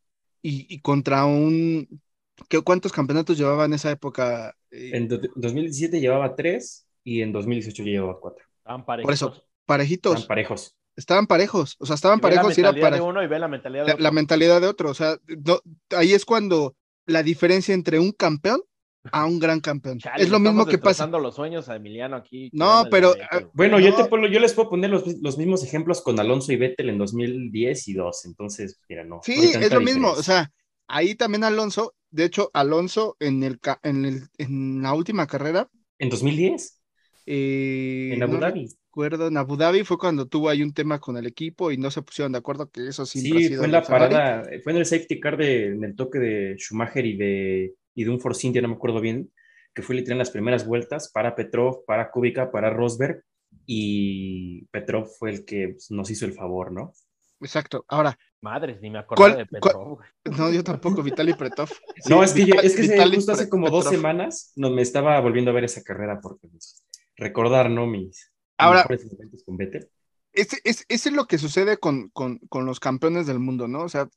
S3: y, y contra un... ¿qué, ¿Cuántos campeonatos llevaba en esa época? Eh,
S5: En do- 2017 llevaba tres y en 2018 ya llevaba cuatro.
S2: Estaban
S3: Por eso,
S2: parejitos.
S3: parejitos,
S5: Están parejos.
S3: estaban parejos, o sea, estaban
S2: Y ve la
S3: parejos y era
S2: mentalidad
S3: para
S2: de uno y ve la mentalidad de
S3: la,
S2: otro.
S3: la mentalidad de otro, o sea, no- ahí es cuando la diferencia entre un campeón a un gran campeón.
S2: Chale,
S3: es lo mismo que pasa.
S2: los sueños a Emiliano aquí.
S3: No, pero,
S2: el
S3: ah.
S5: Bueno, yo,
S3: No.
S5: te pongo- yo les puedo poner los, los mismos ejemplos con Alonso y Vettel en 2010 y 2. Entonces, mira, no. no
S3: Sí, es lo mismo, o sea, ahí también Alonso, de hecho, Alonso en el, en el en la última carrera
S5: En 2010,
S3: eh,
S5: en Abu
S3: no
S5: Dhabi.
S3: recuerdo, en Abu Dhabi fue cuando tuvo ahí un tema con el equipo y no se pusieron de acuerdo que eso
S5: Sí,
S3: sido
S5: fue en la parada, fue en el safety car de, en el toque de Schumacher y de, y de un Force India, no me acuerdo bien, que fue literal en las primeras vueltas para Petrov, para Kubica, para Rosberg, y Petrov fue el que pues, nos hizo el favor, ¿no?
S3: Exacto. Ahora,
S2: Madres, ni me acordaba
S3: ¿Cuál-
S2: de Petrov.
S3: no, yo tampoco, Vitaly Pretov.
S5: no, es que, es que justo hace como dos
S3: Petrov.
S5: semanas no, me estaba volviendo a ver esa carrera porque pues, recordar, ¿no? Mis
S3: Ahora-
S5: mejores con Vettel.
S3: Ese, es, ese es lo que sucede con, con, con los campeones del mundo, ¿no? O sea,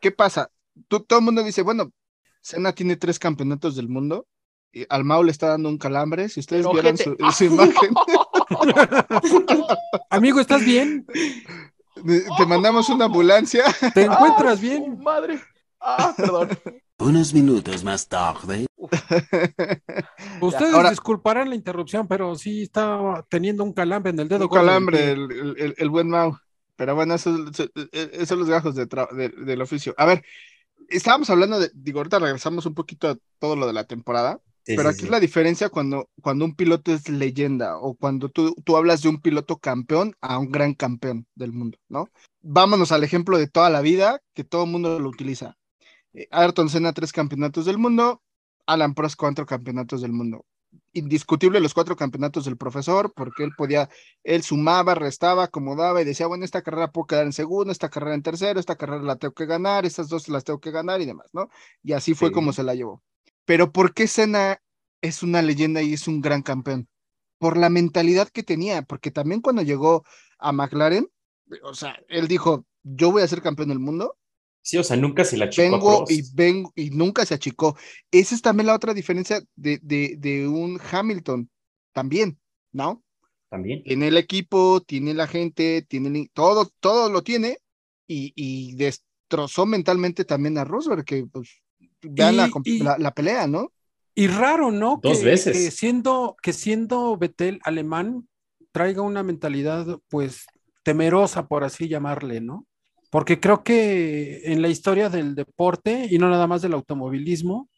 S3: ¿qué pasa? Tú- todo el mundo dice, bueno, Senna tiene tres campeonatos del mundo. Y al Mau le está dando un calambre. Si ustedes
S2: Pero,
S3: vieran su, su imagen,
S1: Amigo, ¿estás bien?
S3: te mandamos una ambulancia.
S1: ¿Te encuentras
S2: ¡Ah,
S1: bien?
S2: Madre. Ah, perdón.
S7: Unos minutos más tarde.
S1: Ustedes
S3: Ahora-
S1: disculparán la interrupción, pero sí estaba teniendo un calambre en el dedo.
S3: un calambre, el, el- el- el buen Mau. Pero bueno, esos eso, esos son los gajos de tra- de- del oficio. A ver, estábamos hablando de, digo, ahorita regresamos un poquito a todo lo de la temporada.
S5: Sí,
S3: Pero
S5: sí,
S3: aquí
S5: sí.
S3: es la diferencia cuando, cuando un piloto es leyenda o cuando tú, tú hablas de un piloto campeón a un gran campeón del mundo, ¿no? Vámonos al ejemplo de toda la vida, que todo el mundo lo utiliza. Eh, Ayrton Senna, tres campeonatos del mundo, Alan Prost, cuatro campeonatos del mundo. Indiscutible los cuatro campeonatos del profesor, porque él podía, él sumaba, restaba, acomodaba y decía, bueno, esta carrera puedo quedar en segundo, esta carrera en tercero, esta carrera la tengo que ganar, estas dos las tengo que ganar y demás, ¿no? Y así fue
S5: Sí.
S3: como se la llevó. Pero ¿por qué Senna es una leyenda y es un gran campeón? Por la mentalidad que tenía, porque también cuando llegó a McLaren, o sea, él dijo, yo voy a ser campeón del mundo,
S5: Sí, o sea, nunca se la achicó a
S3: vengo
S5: Prost.
S3: y vengo y nunca se achicó. Esa es también la otra diferencia de, de, de un Hamilton, también, ¿no?
S5: También.
S3: Tiene el equipo, tiene la gente, tiene el- todo, todo lo tiene y, y des- destrozó mentalmente también a Rosberg, que pues vean
S1: Y-
S3: la, comp-
S1: y-
S3: la- la pelea, ¿no?
S1: Y raro, ¿no?
S5: Dos
S1: que,
S5: veces.
S1: Que siendo, que siendo Betel alemán, traiga una mentalidad, pues, temerosa, por así llamarle, ¿no? Porque creo que en la historia del deporte, y no nada más del automovilismo,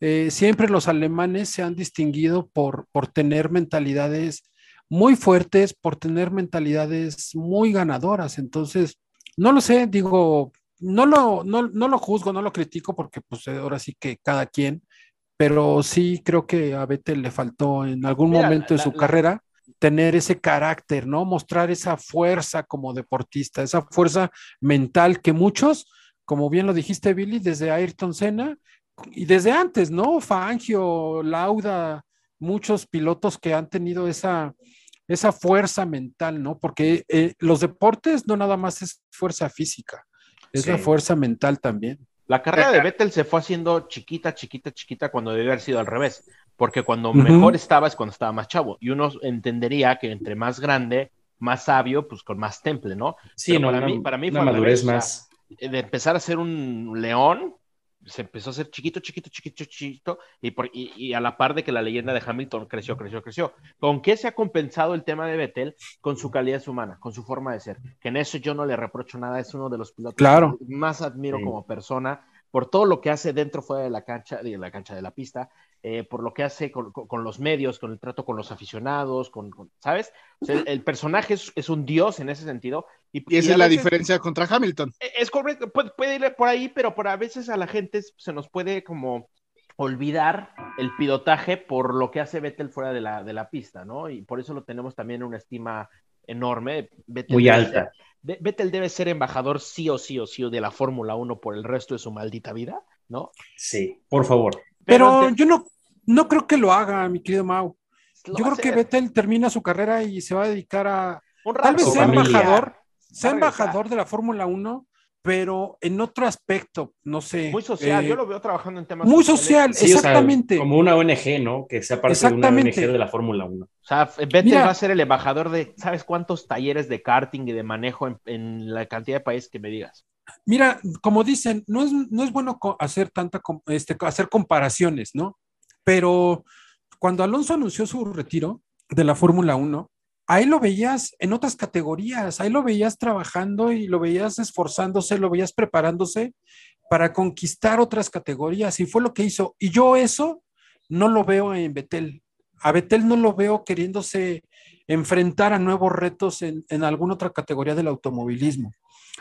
S1: eh, siempre los alemanes se han distinguido por, por tener mentalidades muy fuertes, por tener mentalidades muy ganadoras. Entonces, no lo sé, digo, no lo, no, no lo juzgo, no lo critico, porque pues ahora sí que cada quien, pero sí creo que a Vettel le faltó en algún
S2: Mira,
S1: momento de
S2: la-
S1: su
S2: la-
S1: carrera tener ese carácter, ¿no? Mostrar esa fuerza como deportista, esa fuerza mental que muchos, como bien lo dijiste, Billy, desde Ayrton Senna y desde antes, ¿no? Fangio, Lauda, muchos pilotos que han tenido esa, esa fuerza mental, ¿no? Porque eh, los deportes no nada más es fuerza física, es
S5: Sí.
S1: la fuerza mental también.
S2: La carrera de Vettel se fue haciendo chiquita, chiquita, chiquita cuando debe haber sido al revés, porque cuando
S1: Ujú.
S2: mejor estaba es cuando estaba más chavo, y uno entendería que entre más grande, más sabio, pues con más temple, ¿no?
S5: Sí,
S2: Pero
S5: no,
S2: para
S5: una,
S2: mí- para mí fue
S5: madurez
S2: o sea,
S5: más.
S2: Eh, De empezar a ser un león, se empezó a ser chiquito, chiquito, chiquito, chiquito, y, por- y- y a la par de que la leyenda de Hamilton creció, creció, creció. ¿Con qué se ha compensado el tema de Vettel? Con su calidad humana, con su forma de ser. Que en eso yo no le reprocho nada, es uno de los pilotos
S1: Claro.
S2: que más admiro
S5: Sí.
S2: como persona por todo lo que hace dentro, fuera de la cancha, de la cancha de la pista, eh, por lo que hace con, con- con los medios, con el trato con los aficionados, con, con- ¿sabes? O sea, el, el personaje es, es un dios en ese sentido. Y,
S3: Y esa es la diferencia contra Hamilton.
S2: e, es correcto, puede, puede ir por ahí, pero por a veces a la gente se nos puede como olvidar el pilotaje por lo que hace Vettel fuera de la, de la pista, ¿no? Y por eso lo tenemos también en una estima enorme. Vettel
S5: Muy alta.
S2: Vettel debe ser embajador sí o sí o sí de la Fórmula 1 por el resto de su maldita vida, ¿no?
S5: Sí, por favor.
S1: Pero yo no, no creo que lo haga, mi querido Mau. Yo creo que. Vettel termina su carrera y se va a dedicar a
S2: Un
S1: tal vez sea embajador, sea embajador de la Fórmula 1, pero en otro aspecto, no sé.
S2: Muy social,
S1: eh,
S2: yo lo veo trabajando en temas
S1: muy
S2: sociales.
S1: social,
S5: Sí, o sea,
S1: exactamente.
S5: como una ONG, ¿no? Que sea parte de una. ONG de la Fórmula 1.
S2: O sea, Vettel
S1: Mira.
S2: va a ser el embajador de, ¿sabes cuántos talleres de karting y de manejo en, en la cantidad de países que me digas?
S1: Mira, como dicen, no es, no es bueno hacer tanta este, hacer comparaciones, ¿no? Pero cuando Alonso anunció su retiro de la Fórmula 1, ahí lo veías en otras categorías, ahí lo veías trabajando y lo veías esforzándose, lo veías preparándose para conquistar otras categorías y fue lo que hizo. Y yo eso no lo veo en Betel. A Betel no lo veo queriéndose enfrentar a nuevos retos en, en alguna otra categoría del automovilismo.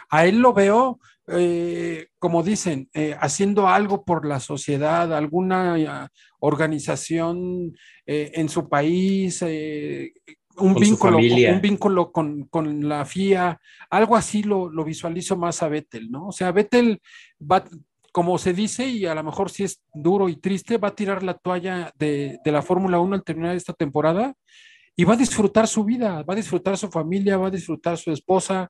S1: A él lo veo, eh, como dicen, eh, haciendo algo por la sociedad, alguna eh, organización eh, en su país, un,
S5: Con
S1: vínculo,
S5: familia.
S1: un vínculo con, con la FIA, algo así lo, lo visualizo más a Vettel, ¿no? O sea, Vettel va, como se dice, y a lo mejor si es duro y triste, va a tirar la toalla de, de la Fórmula 1 al terminar esta temporada y va a disfrutar su vida, va a disfrutar su familia, va a disfrutar su esposa,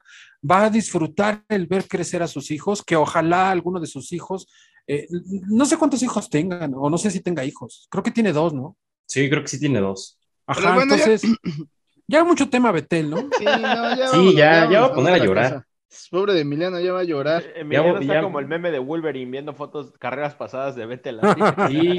S1: va a disfrutar el ver crecer a sus hijos, que ojalá alguno de sus hijos, eh, no sé cuántos hijos tengan, o no sé si tenga hijos, creo que tiene dos, ¿no?
S5: Sí, creo que sí tiene dos.
S1: Ajá,
S3: bueno,
S1: entonces, ya... mucho tema Betel, ¿no?
S3: Sí, no, ya,
S5: Sí, ya- a poner a llorar.
S3: cosa. Pobre de Emiliano, ya va a llorar.
S2: Eh, Emiliano
S5: Ya-
S2: está
S5: ya-
S2: como el meme de Wolverine viendo fotos, carreras pasadas de Vettel. así.
S5: Sí.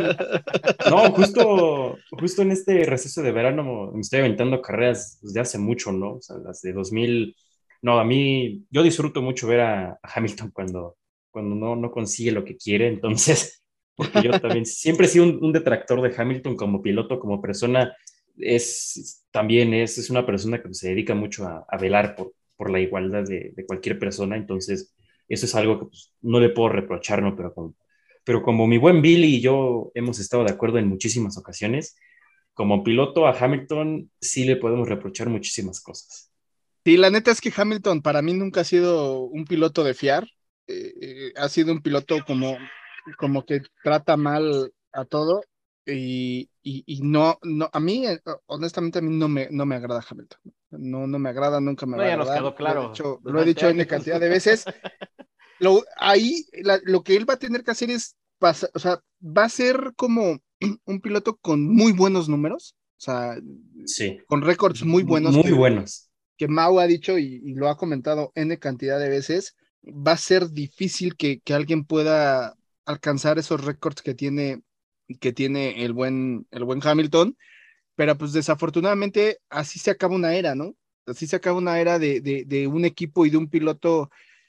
S5: No, justo, justo en este receso de verano me estoy aventando carreras desde hace mucho, ¿no? O sea, las de 2000. No, a mí, yo disfruto mucho ver a, a Hamilton cuando, cuando no, no consigue lo que quiere, entonces, porque yo también siempre he sido un, un detractor de Hamilton como piloto, como persona, es también es, es una persona que se dedica mucho a, a velar por, por la igualdad de, de cualquier persona, entonces eso es algo que pues, no le puedo reprochar, ¿no? Pero como, pero como mi buen Billy y yo hemos estado de acuerdo en muchísimas ocasiones, como piloto a Hamilton sí le podemos reprochar muchísimas cosas.
S3: Sí, la neta es que Hamilton para mí nunca ha sido un piloto de fiar. Eh, eh, ha sido un piloto como, como que trata mal a todo. Y, y, y no, no, a mí, eh, honestamente, a mí no me, no me agrada Hamilton. No, no me agrada, nunca me
S2: No,
S3: va a
S2: ya nos quedó claro.
S3: Lo he dicho, lo he
S2: Durante
S3: dicho N
S2: años.
S3: cantidad de veces. Lo, ahí la- lo que él va a tener que hacer es, pasa- o sea, va a ser como un piloto con muy buenos números, o sea,
S5: Sí.
S3: con récords muy buenos.
S5: Muy
S3: que-
S5: buenos.
S3: que Mau ha dicho y, y lo ha comentado N cantidad de veces, va a ser difícil que, que alguien pueda alcanzar esos récords que tiene, que tiene el buen, el buen Hamilton, pero pues desafortunadamente así se acaba una era, ¿no? Así se acaba una era de, de, de un equipo y de un piloto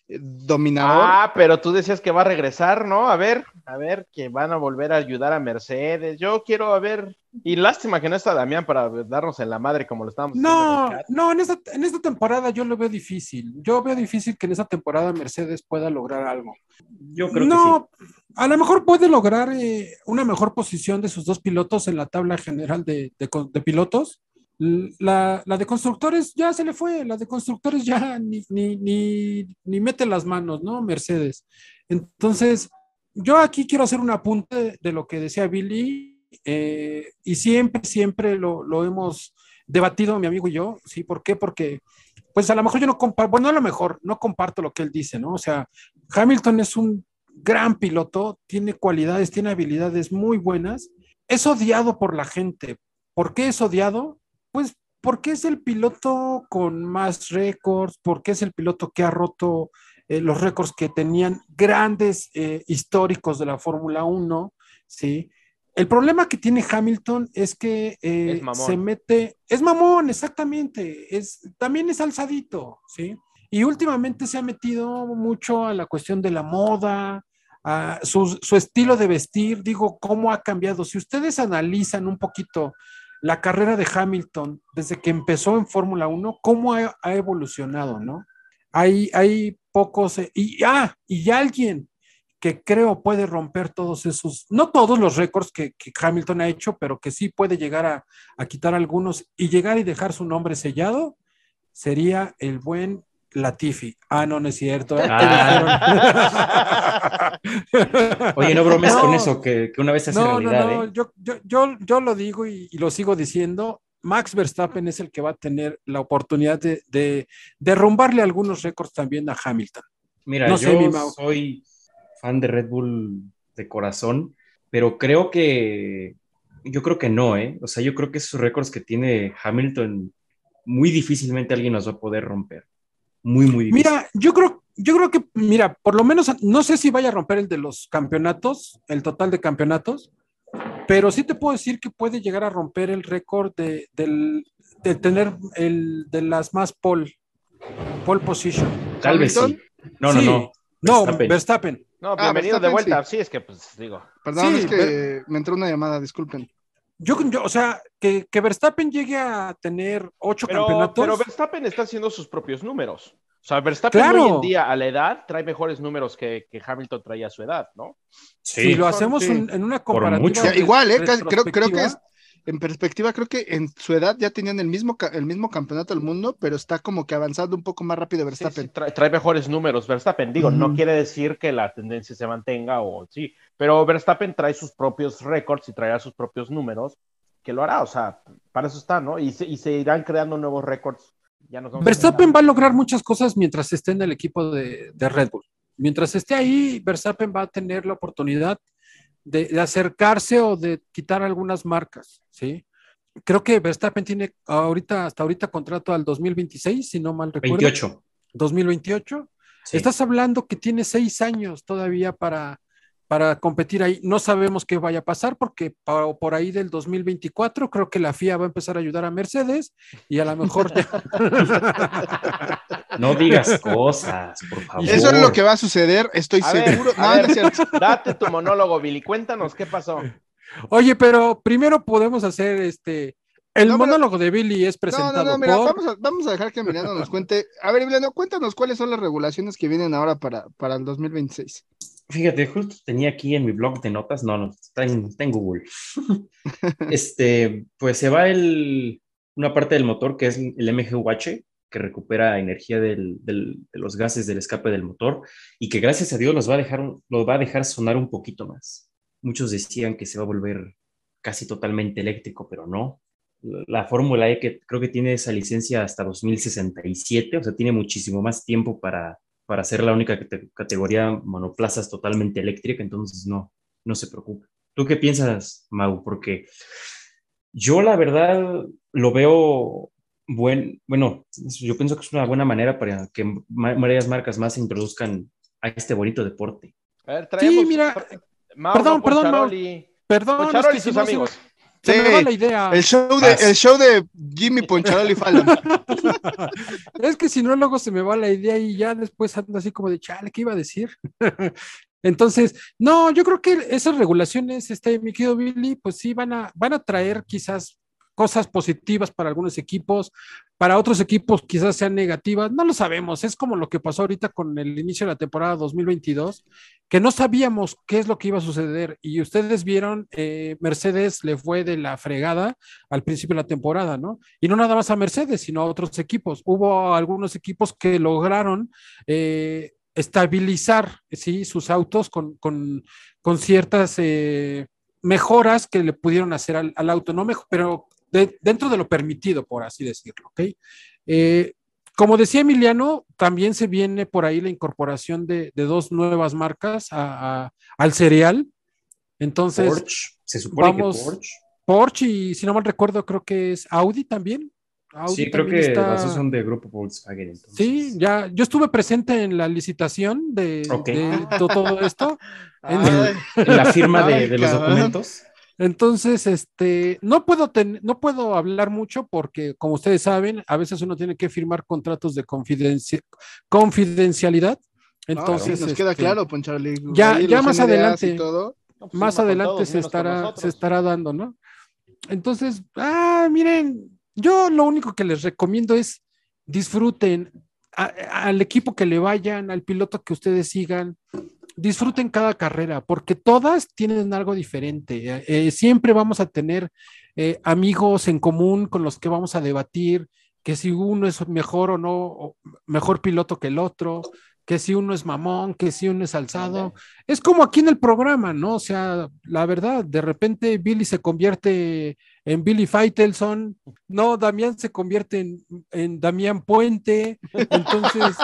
S3: dominador.
S2: Ah, pero tú decías que va a regresar, ¿no? A ver, a ver, que van a volver a ayudar a Mercedes. Yo quiero a ver. Y lástima que no está Damián para darnos en la madre como lo estábamos
S1: No,
S2: en
S1: no, en esta, en esta temporada yo lo veo difícil. Yo veo difícil que en esta temporada Mercedes pueda lograr algo.
S5: Yo creo
S1: no, a lo mejor puede lograr eh, una mejor posición de sus dos pilotos en la tabla general de, de pilotos. La, la de constructores ya se le fue, la de constructores ya ni, ni, ni, ni mete las manos, ¿no? Mercedes. Entonces, yo aquí quiero hacer un apunte de lo que decía Billy, eh, y siempre, siempre lo, lo hemos debatido mi amigo y yo, ¿sí? ¿Por qué? Porque, pues a lo mejor yo no comparto, bueno, a lo mejor no comparto lo que él dice, ¿no? O sea, Hamilton es un gran piloto, tiene cualidades, tiene habilidades muy buenas, es odiado por la gente. ¿Por qué es odiado? Pues porque es el piloto con más récords, porque es el piloto que ha roto eh, los récords que tenían grandes eh, históricos de la Fórmula 1, ¿sí? El problema que tiene Hamilton es que eh,
S2: Es
S1: se mete, es mamón, exactamente, es, también es alzadito, ¿sí? Y últimamente se ha metido mucho a la cuestión de la moda, a su, su estilo de vestir, digo, cómo ha cambiado. Si ustedes analizan un poquito la carrera de Hamilton desde que empezó en Fórmula 1, cómo ha, evolucionado, ¿no? Hay, hay pocos, eh, y, ah, y alguien que creo puede romper todos esos, no todos los récords que, que Hamilton ha hecho, pero que sí puede llegar a, a quitar algunos y llegar y dejar su nombre sellado, sería el buen Latifi. Ah, no, no es cierto. ¿eh?
S5: Oye, no bromes
S1: No.
S5: con eso, que, que una vez hace
S1: No, no,
S5: realidad,
S1: no,
S5: ¿eh?
S1: yo, yo, yo, yo lo digo y, y lo sigo diciendo. Max Verstappen es el que va a tener la oportunidad de, de derrumbarle algunos récords también a Hamilton.
S5: Mira,
S1: No sé,
S5: yo
S1: mi
S5: soy fan de Red Bull de corazón, pero creo que, yo creo que no, ¿eh? O sea, yo creo que esos récords que tiene Hamilton, muy difícilmente alguien los va a poder romper. Muy, muy difícil.
S1: Mira, yo creo, yo creo que, mira, por lo menos, no sé si vaya a romper el de los campeonatos, el total de campeonatos, pero sí te puedo decir que puede llegar a romper el récord de, del- de tener el de las más pole, pole position.
S5: Tal vez sí. No, no,
S1: Sí.
S5: no.
S1: No,
S5: Verstappen.
S1: Verstappen.
S2: No,
S3: Ah,
S2: bienvenido de
S3: Verstappen,
S2: vuelta. Sí. es que, pues, digo.
S3: Perdón,
S1: Sí,
S3: es que
S1: ver-
S3: me entró una llamada, disculpen.
S1: Yo, yo, o sea, que, que Verstappen llegue a tener ocho
S2: Pero,
S1: campeonatos.
S2: pero Verstappen está haciendo sus propios números. O sea, Verstappen
S1: Claro.
S2: hoy en día, a la edad, trae mejores números que, que Hamilton traía a su edad, ¿no?
S1: si lo hacemos
S3: sí.
S1: un- en una
S5: Por
S1: comparativa.
S5: mucho.
S3: Igual, eh, creo, creo que es, en perspectiva, creo que en su edad ya tenían el mismo, el mismo campeonato del mundo, pero está como que avanzando un poco más rápido
S2: Sí, sí,
S3: Verstappen.
S2: trae, trae mejores números Verstappen. Digo, no quiere decir que la tendencia se mantenga o sí, pero Verstappen trae sus propios récords y traerá sus propios números, que lo hará, o sea, para eso está, ¿no? Y se, y se irán creando nuevos récords. Ya nos vamos a-
S1: Verstappen va a lograr muchas cosas mientras esté en el equipo de, de Red Bull. Mientras esté ahí, Verstappen va a tener la oportunidad de, de acercarse o de quitar algunas marcas, ¿sí? Creo que Verstappen tiene ahorita, hasta ahorita contrato al 2026, si no mal recuerdo.
S5: 28.
S1: 2028.
S5: Sí.
S1: Estás hablando que tiene seis años todavía para, para competir ahí. No sabemos qué vaya a pasar porque por ahí del 2024 creo que la FIA va a empezar a ayudar a Mercedes y a lo mejor ya-
S5: No digas cosas, por favor.
S3: Eso es lo que va a suceder, estoy
S2: A ver,
S3: seguro. no,
S2: ver.
S3: no es cierto.
S2: Date tu monólogo, Billy. Cuéntanos qué pasó.
S1: Oye, pero primero podemos hacer este. El
S3: No, pero-
S1: monólogo de Billy es
S3: No,
S1: presentado
S3: no, no, mira,
S1: por.
S3: vamos a, vamos a dejar que Emiliano nos cuente. A ver, Emiliano, cuéntanos cuáles son las regulaciones que vienen ahora para, para el 2026.
S5: Fíjate, justo tenía aquí en mi blog de notas, no, no, está en, está en Google. este, pues se va el, una parte del motor que es el MGUH, que recupera energía del- del- de los gases del escape del motor y que gracias a Dios los va a dejar, los va a dejar sonar un poquito más. Muchos decían que se va a volver casi totalmente eléctrico, pero no. La Fórmula E que creo que tiene esa licencia hasta 2067, o sea, tiene muchísimo más tiempo para, para ser la única cate- categoría monoplazas totalmente eléctrica, entonces no, no se preocupe. ¿Tú qué piensas, Mau? Porque yo la verdad lo veo buen, bueno, yo pienso que es una buena manera para que varias marcas más se introduzcan a este bonito deporte.
S2: A ver, traemos.
S1: mira,
S2: Mauro
S1: perdón, perdón. Perdón, es
S2: Poncharoli
S1: que
S2: y
S1: si
S2: sus
S1: no se- me va la idea.
S3: El show de, el show de Jimmy Poncharoli Fallon.
S1: Es que si no, luego se me va la idea y ya después ando así como de chale, ¿qué iba a decir? Entonces, no, yo creo que esas regulaciones, este, mi querido Billy, pues sí van a, van a traer quizás cosas positivas para algunos equipos, para otros equipos quizás sean negativas, no lo sabemos, es como lo que pasó ahorita con el inicio de la temporada 2022, que no sabíamos qué es lo que iba a suceder y ustedes vieron, eh, Mercedes le fue de la fregada al principio de la temporada, ¿no? Y no nada más a Mercedes, sino a otros equipos. Hubo algunos equipos que lograron eh, estabilizar, ¿sí? Sus autos con, con, con ciertas eh, mejoras que le pudieron hacer al, al auto, no mejor, pero de- dentro de lo permitido, por así decirlo, ¿ok? Eh, como decía Emiliano, también se viene por ahí la incorporación de, de dos nuevas marcas a- a- al cereal. Entonces,
S5: Porsche, se supone
S1: vamos-
S5: que Porsche.
S1: Porsche y si no mal recuerdo, creo que es Audi también. Audi
S5: Sí, creo que
S1: está-
S5: las dos son de grupo Volkswagen. Entonces.
S1: Sí, ya, yo estuve presente en la licitación de, todo esto. En-
S5: la firma de,
S3: Ay,
S5: de los documentos.
S1: Entonces, este, no puedo, ten- no puedo hablar mucho porque, como ustedes saben, a veces uno tiene que firmar contratos de confidencia- confidencialidad.
S3: Entonces, nos queda
S1: este,
S3: claro, Poncharoli.
S1: ya- ya más
S3: NDAs
S1: adelante.
S3: todo.
S2: No, pues
S1: más adelante
S2: todos,
S1: se estará, se estará dando, ¿no? Entonces, ah, miren, yo lo único que les recomiendo es disfruten a- al equipo que le vayan, al piloto que ustedes sigan, disfruten cada carrera, porque todas tienen algo diferente. Eh, eh, siempre vamos a tener eh, amigos en común con los que vamos a debatir, que si uno es mejor o no, mejor piloto que el otro, que si uno es mamón, que si uno es alzado. Es como aquí en el programa, ¿no? O sea, la verdad, de repente Billy se convierte en Billy Faitelson, no, Damián se convierte en, en Damián Puente, entonces,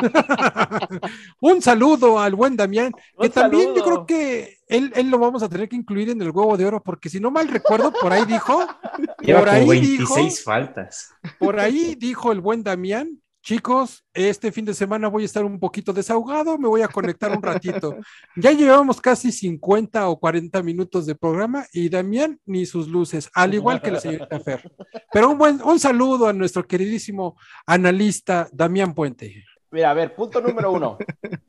S1: un saludo al buen Damián, que también yo creo que él, él lo vamos a tener que incluir en el huevo de oro, porque si no mal recuerdo, por ahí dijo,
S5: Lleva
S1: por ahí
S5: 26
S1: dijo,
S5: faltas.
S1: por ahí dijo el buen Damián, chicos, este fin de semana voy a estar un poquito desahogado, me voy a conectar un ratito. Ya llevamos casi 50 o 40 minutos de programa y Damián ni sus luces, al igual que la señorita Fer. Pero un buen un saludo a nuestro queridísimo analista Damián Puente.
S2: Mira, a ver, punto número uno.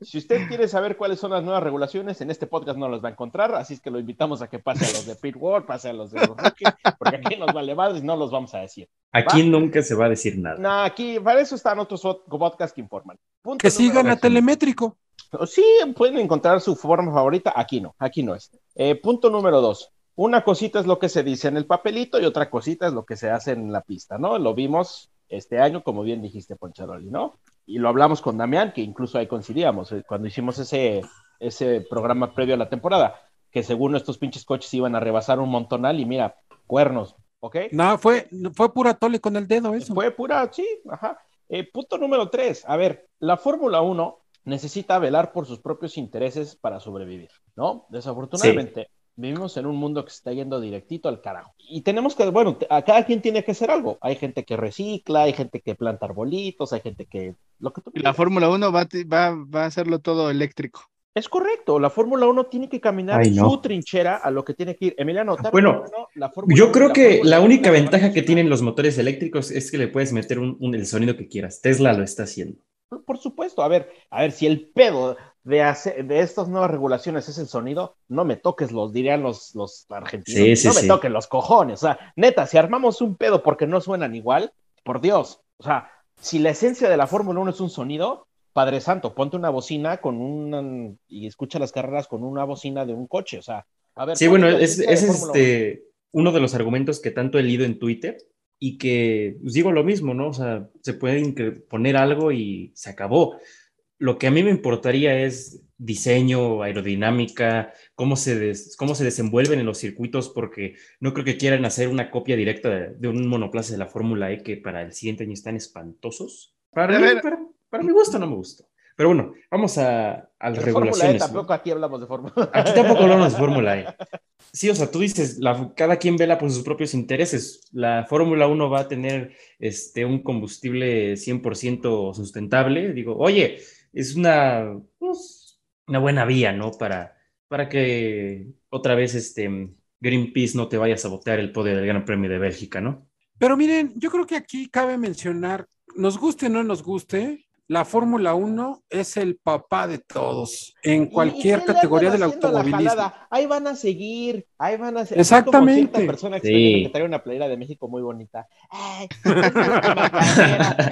S2: Si usted quiere saber cuáles son las nuevas regulaciones, en este podcast no las va a encontrar, así es que lo invitamos a que pase a los de Pit World, pase a los de los rookies, porque aquí nos vale madres y no los vamos a decir.
S5: Aquí nunca se va a decir nada.
S2: No, aquí, para eso están otros ot- podcasts que informan. Punto
S1: Que sigan a. Telemétrico.
S2: Sí, pueden encontrar su forma favorita. Aquí no, aquí no es. Eh, punto número dos. Una cosita es lo que se dice en el papelito y otra cosita es lo que se hace en la pista, ¿no? Lo vimos este año, como bien dijiste, Poncharoli, ¿no? Y lo hablamos con Damián, que incluso ahí coincidíamos eh, cuando hicimos ese, ese programa previo a la temporada, que según estos pinches coches iban a rebasar un montonal y mira, cuernos, ¿ok?
S1: No, fue, fue pura tole con el dedo eso.
S2: Fue pura, sí, ajá. Eh, punto número tres. A ver, la Fórmula 1 necesita velar por sus propios intereses para sobrevivir, ¿no? Desafortunadamente, vivimos en un mundo que se está yendo directito al carajo. Y tenemos que, bueno, a cada quien tiene que hacer algo. Hay gente que recicla, hay gente que planta arbolitos, hay gente que... Lo que tú
S3: Y la. Fórmula 1 va, va, va a hacerlo todo eléctrico.
S2: Es correcto, la Fórmula 1 tiene que caminar
S5: Ay, no.
S2: su trinchera a lo que tiene que ir. Emiliano,
S5: Bueno,
S2: temprano, la Fórmula
S5: Yo
S2: 1 y
S5: creo que
S2: Fórmula
S5: la
S2: 1
S5: única ventaja que tienen los motores eléctricos es que le puedes meter un, un- el sonido que quieras. Tesla lo está haciendo.
S2: Por supuesto, a ver, a ver, si el pedo de, hacer, de estas nuevas regulaciones es el sonido, no me toques los, dirían los, los argentinos,
S5: Sí, sí,
S2: no me
S5: sí.
S2: toques los cojones, o sea, neta, si armamos un pedo porque no suenan igual, por Dios, o sea, si la esencia de la Fórmula 1 es un sonido, Padre Santo, ponte una bocina con una, y escucha las carreras con una bocina de un coche, o sea, a ver.
S5: Sí,
S2: ¿cuál
S5: bueno, es, es
S2: Fórmula 1?
S5: este, uno de los argumentos que tanto he leído en Twitter y que pues, digo lo mismo, ¿no? O sea, se puede poner algo y se acabó. Lo que a mí me importaría es diseño, aerodinámica, cómo se, des- cómo se desenvuelven en los circuitos, porque no creo que quieran hacer una copia directa de, de un monoplaza de la Fórmula E que para el siguiente año están espantosos. Para, mí- para, para mi gusto no me gustó. Pero bueno, vamos a, a las
S2: E
S5: regulaciones. ¿no?
S2: tampoco aquí hablamos de Fórmula
S5: Aquí tampoco hablamos de Fórmula E. Sí, o sea, tú dices, la- cada quien vela por sus propios intereses. La Fórmula 1 va a tener este, un combustible 100% sustentable. Digo, oye, es una, pues, una buena vía, ¿no? Para, para que otra vez este, Greenpeace no te vaya a sabotear el podio del Gran Premio de Bélgica, ¿no?
S1: Pero miren, yo creo que aquí cabe mencionar, nos guste o no nos guste, la Fórmula 1 es el papá de todos en cualquier
S2: ¿Y qué le
S1: categoría del
S2: la
S1: automovilismo.
S2: Ahí van a seguir, ahí van a seguir.
S1: Exactamente.
S2: Como persona que
S5: Sí.
S2: que trae una playera de México muy bonita. Ay,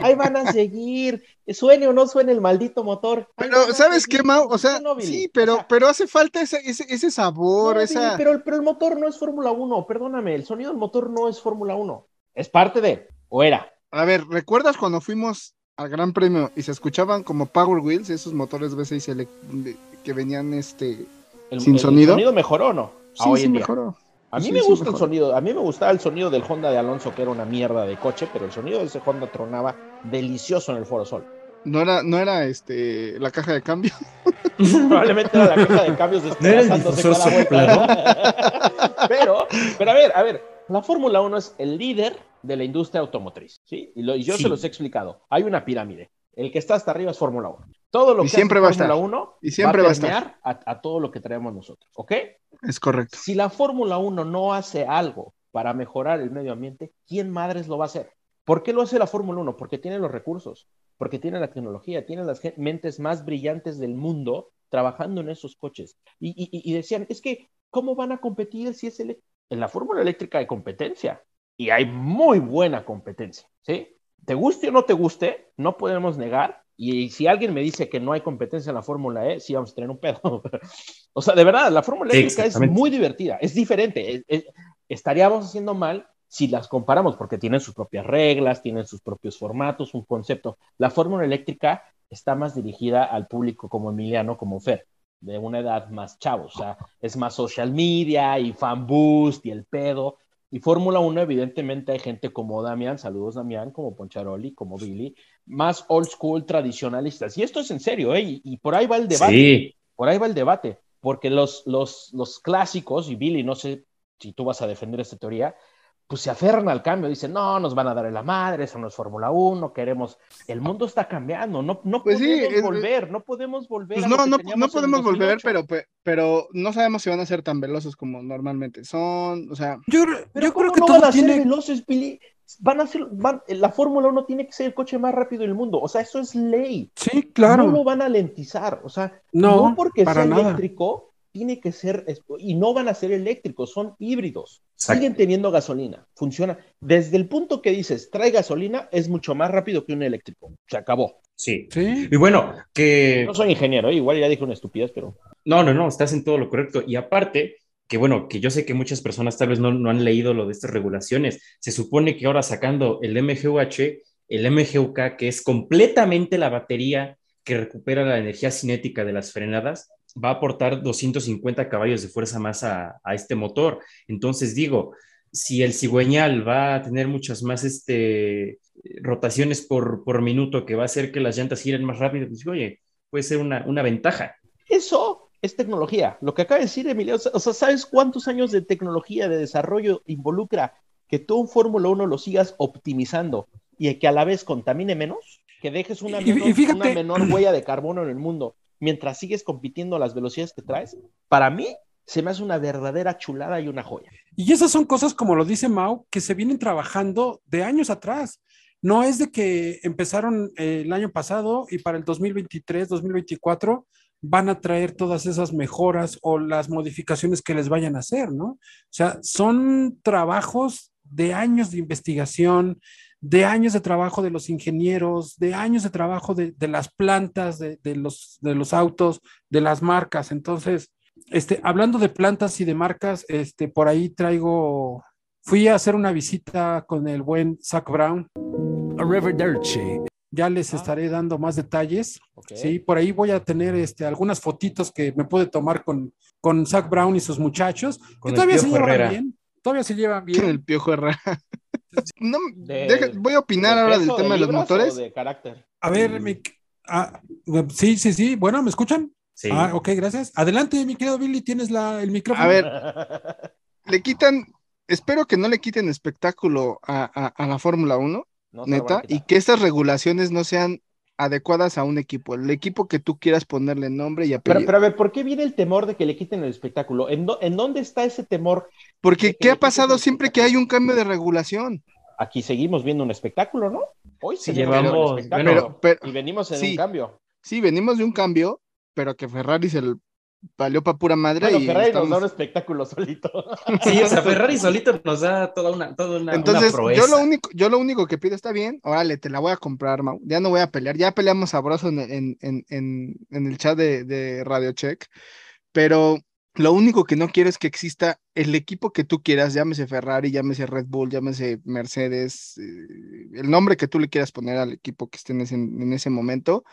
S2: ahí van a seguir. Suene o no suene el maldito motor.
S3: Pero, ¿sabes qué. Mau? O sea, sí, pero,
S2: O sea,
S3: pero hace falta ese, ese, ese sabor,
S2: no,
S3: esa...
S2: Pero, el- pero el motor no es Fórmula 1, perdóname. El sonido del motor no es Fórmula 1. Es parte de, o era.
S3: A ver, ¿recuerdas cuando fuimos al Gran Premio y se escuchaban como Power Wheels, esos motores V6 ele- de- que venían este...
S2: El,
S3: ¿Sin
S2: el-
S3: sonido?
S2: ¿El sonido mejoró o no? A
S3: Sí,
S2: hoy
S3: sí,
S2: en día.
S3: mejoró.
S2: A mí
S3: Sí,
S2: me
S3: sí,
S2: gusta el sonido, a mí me gustaba el sonido del Honda de Alonso, que era una mierda de coche, pero el sonido de ese Honda tronaba delicioso en el Foro Sol.
S3: No era, no era este, la caja de cambio.
S2: Probablemente era la caja de cambios
S5: ¿No
S2: despedazándose
S5: difusor
S2: cada vuelta. pero, pero a ver, a ver, la Fórmula 1 es el líder de la industria automotriz, ¿sí? Y, lo- y yo
S5: Sí.
S2: se los he explicado. Hay una pirámide. El que está hasta arriba es Fórmula 1. Todo lo
S3: Y
S2: que
S3: siempre
S2: hace
S3: va a
S2: Fórmula
S3: estar.
S2: 1
S3: Y siempre va a estar.
S2: a, a todo lo que traemos nosotros, ¿ok?
S3: Es correcto.
S2: Si la Fórmula 1 no hace algo para mejorar el medio ambiente, ¿quién madres lo va a hacer? ¿Por qué lo hace la Fórmula 1? Porque tiene los recursos, porque tiene la tecnología, tiene las mentes más brillantes del mundo trabajando en esos coches. Y, y- y decían, es que, ¿cómo van a competir si es elé- En la Fórmula eléctrica hay competencia y hay muy buena competencia, ¿sí? Te guste o no te guste, no podemos negar. Y si alguien me dice que no hay competencia en la Fórmula E, sí vamos a tener un pedo. o sea, de verdad, la Fórmula eléctrica es muy divertida, es diferente. Es- es- estaríamos haciendo mal si las comparamos, porque tienen sus propias reglas, tienen sus propios formatos, un concepto. La Fórmula eléctrica está más dirigida al público como Emiliano, como Fer, de una edad más chavo, o sea, es más social media y fan boost y el pedo. Y Fórmula 1, evidentemente, hay gente como Damián, saludos Damián, como Poncharoli, como Billy, más old school tradicionalistas. Y esto es en serio, ¿eh? Y, y por ahí va el debate.
S5: Sí,
S2: Por ahí va el debate, porque los, los, los clásicos, y Billy, no sé si tú vas a defender esta teoría, pues se aferran al cambio, dicen, no, nos van a dar en la madre, eso no es Fórmula 1, queremos, el mundo está cambiando, no, no
S3: Pues sí,
S2: podemos
S3: es-
S2: volver, no podemos volver.
S3: Pues
S2: a lo
S3: no,
S2: que
S3: no, no podemos volver,
S2: 2008.
S3: pero, pe- pero no sabemos si van a ser tan veloces como normalmente son. O sea,
S1: Yo, yo
S2: ¿cómo
S1: creo que
S2: no
S1: todo
S2: van a ser veloces, Billy? Van a ser, van, la Fórmula 1 tiene que ser el coche más rápido del mundo, o sea, eso es ley.
S1: Sí, claro.
S2: No lo van a lentizar, o sea,
S1: No,
S2: no porque
S1: para
S2: sea
S1: nada.
S2: eléctrico, tiene que ser, y no van a ser eléctricos, son híbridos.
S5: Exacto.
S2: Siguen teniendo gasolina, funciona. Desde el punto que dices, trae gasolina, es mucho más rápido que un eléctrico. Se acabó.
S5: sí.
S1: Sí.
S5: Y bueno, que
S2: No soy ingeniero, igual ya dije una estupidez, pero.
S5: No, no, no, estás en todo lo correcto. Y aparte, que bueno, que yo sé que muchas personas tal vez no, no han leído lo de estas regulaciones. Se supone que ahora sacando el MGUH, el MGUK, que es completamente la batería que recupera la energía cinética de las frenadas, va a aportar 250 caballos de fuerza más a, a este motor. Entonces digo, si el cigüeñal va a tener muchas más este, rotaciones por, por minuto, que va a hacer que las llantas giren más rápido, pues oye, puede ser una, una ventaja.
S2: Eso es tecnología. Lo que acaba de decir Emilio, o sea, ¿sabes cuántos años de tecnología, de desarrollo involucra que tú un Fórmula 1 lo sigas optimizando y que a la vez contamine menos? Que dejes una,
S1: Y- y
S2: menor,
S1: fíjate-
S2: una menor huella de carbono en el mundo mientras sigues compitiendo a las velocidades que traes. Para mí, se me hace una verdadera chulada y una joya.
S1: Y esas son cosas, como lo dice Mau, que se vienen trabajando de años atrás. No es de que empezaron eh, el año pasado y para el 2023, 2024 van a traer todas esas mejoras o las modificaciones que les vayan a hacer, ¿no? O sea, son trabajos de años de investigación, de años de trabajo de los ingenieros, de años de trabajo de, de las plantas, de, de los, de los autos, de las marcas. Entonces, este, hablando de plantas y de marcas, este, por ahí traigo, fui a hacer una visita con el buen Zach Brown.
S7: Arrivederci.
S1: Ya les estaré dando más detalles.
S2: ¿ok?
S1: Sí, por ahí voy a tener este, algunas fotitos que me pude tomar con, con Zach Brown y sus muchachos,
S5: Con
S1: que todavía se llevan bien. Todavía se llevan
S3: ¿quién
S1: bien.
S3: el piojo Herrera? no,
S2: De-
S3: deja- voy a opinar
S2: ¿De
S3: ahora del tema de los motores.
S2: de carácter?
S1: A ver, mi- Ah, sí, sí, sí. Bueno, ¿me escuchan?
S5: Sí.
S1: Ah, ok, gracias. Adelante, mi querido Billy, tienes la, el micrófono.
S3: A ver, le quitan, espero que no le quiten espectáculo a, a- a la Fórmula 1,
S2: No se lo van a
S3: neta, y que estas regulaciones no sean adecuadas a un equipo, el equipo que tú quieras ponerle nombre y
S2: Pero,
S3: apellido.
S2: pero a ver, ¿por qué viene el temor de que le quiten el espectáculo? ¿En, dó- en dónde está ese temor?
S3: Porque, ¿qué ha pasado siempre que hay un cambio de regulación?
S2: Aquí seguimos viendo un espectáculo, ¿no? Hoy
S3: Sí,
S2: seguimos viendo un
S5: llevamos-
S2: espectáculo.
S3: Pero, pero,
S2: y venimos en
S3: sí.
S2: un cambio.
S3: sí, venimos de un cambio, pero que Ferrari se valió para pura madre
S2: Bueno,
S3: y
S2: Ferrari nos da un espectáculo solito.
S5: Sí, o sea, Ferrari solito nos da toda una, toda una, una
S3: Entonces,
S5: proeza.
S3: yo lo único, yo lo único que pido está bien, órale, te la voy a comprar, Mau. Ya no voy a pelear, ya peleamos sabroso en, en, en, en, en el chat de, de Radio Check, pero lo único que no quiero es que exista el equipo que tú quieras, llámese Ferrari, llámese Red Bull, llámese Mercedes, eh, el nombre que tú le quieras poner al equipo que esté en ese, en ese momento,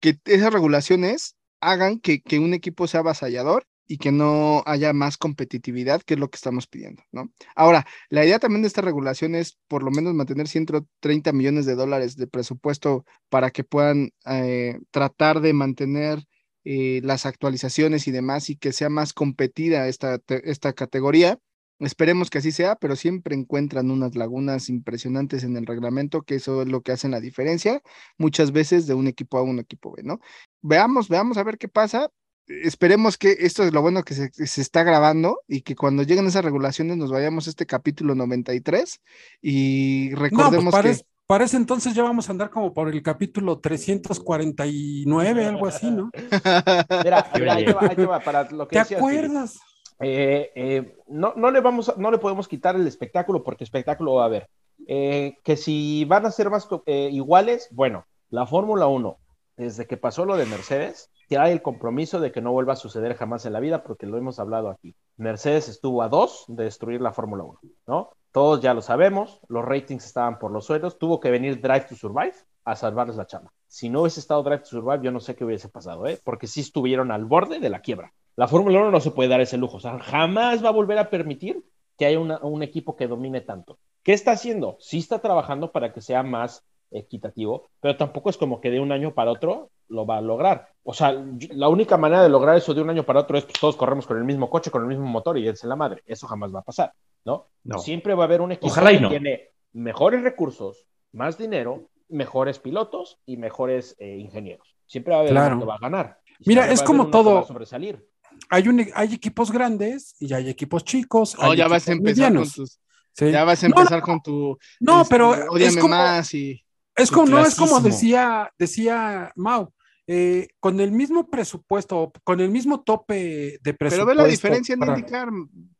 S3: que esas regulaciones hagan que, que un equipo sea avasallador y que no haya más competitividad, que es lo que estamos pidiendo, ¿no? Ahora, la idea también de esta regulación es por lo menos mantener 130 millones de dólares de presupuesto para que puedan eh, tratar de mantener eh, las actualizaciones y demás y que sea más competida esta, esta categoría. Esperemos que así sea, pero siempre encuentran unas lagunas impresionantes en el reglamento, que eso es lo que hace la diferencia muchas veces de un equipo A a un equipo B, ¿no? Veamos, veamos a ver qué pasa. Esperemos que esto es lo bueno que se, se está grabando y que cuando lleguen esas regulaciones nos vayamos a este capítulo 93 y
S1: No, pues
S3: recordemos
S1: para,
S3: que...
S1: es- para ese entonces ya vamos a andar como por el capítulo 349, algo así, ¿no?
S2: Mira, mira, ahí te va, ahí te va, para lo que
S1: ¿Te
S2: decías,
S1: acuerdas?
S2: Eh, eh, no, no, le vamos no le podemos quitar el espectáculo porque espectáculo va a haber. Eh, que si van a ser más iguales, bueno, la Fórmula 1, desde que pasó lo de Mercedes, hay el compromiso de que no vuelva a suceder jamás en la vida porque lo hemos hablado aquí. Mercedes estuvo a dos de destruir la Fórmula 1, ¿no? Todos ya lo sabemos, los ratings estaban por los suelos, tuvo que venir Drive to Survive a salvarles la chamba. Si no hubiese estado Drive to Survive, yo no sé qué hubiese pasado, ¿eh? Porque sí estuvieron al borde de la quiebra. La Fórmula 1 no se puede dar ese lujo, o sea, jamás va a volver a permitir que haya una- un equipo que domine tanto. ¿Qué está haciendo? Sí está trabajando para que sea más equitativo, pero tampoco es como que de un año para otro lo va a lograr. O sea, la única manera de lograr eso de un año para otro es pues, todos corremos con el mismo coche, con el mismo motor y dense la madre. Eso jamás va a pasar, ¿no?
S5: No.
S2: Siempre va a haber un equipo
S5: Ojalá
S2: que
S5: no.
S2: tiene mejores recursos, más dinero, mejores pilotos y mejores eh, ingenieros. Siempre va a haber
S1: Claro.
S2: uno que va a ganar.
S1: Mira, es como
S2: que
S1: todo.
S2: sobresalir.
S1: Hay, un, hay equipos grandes y hay equipos chicos.
S3: Oh,
S1: hay
S3: ya vas a
S1: equipos
S3: empezar con
S1: medianos.
S3: tus,
S1: Sí.
S3: ya vas a
S1: No,
S3: empezar con tu
S1: No,
S3: este,
S1: pero es como,
S3: más y
S1: es como, no, es como decía, decía Mau, eh, con el mismo presupuesto, con el mismo tope de presupuesto.
S3: pero ve la diferencia en
S1: para-
S3: indicar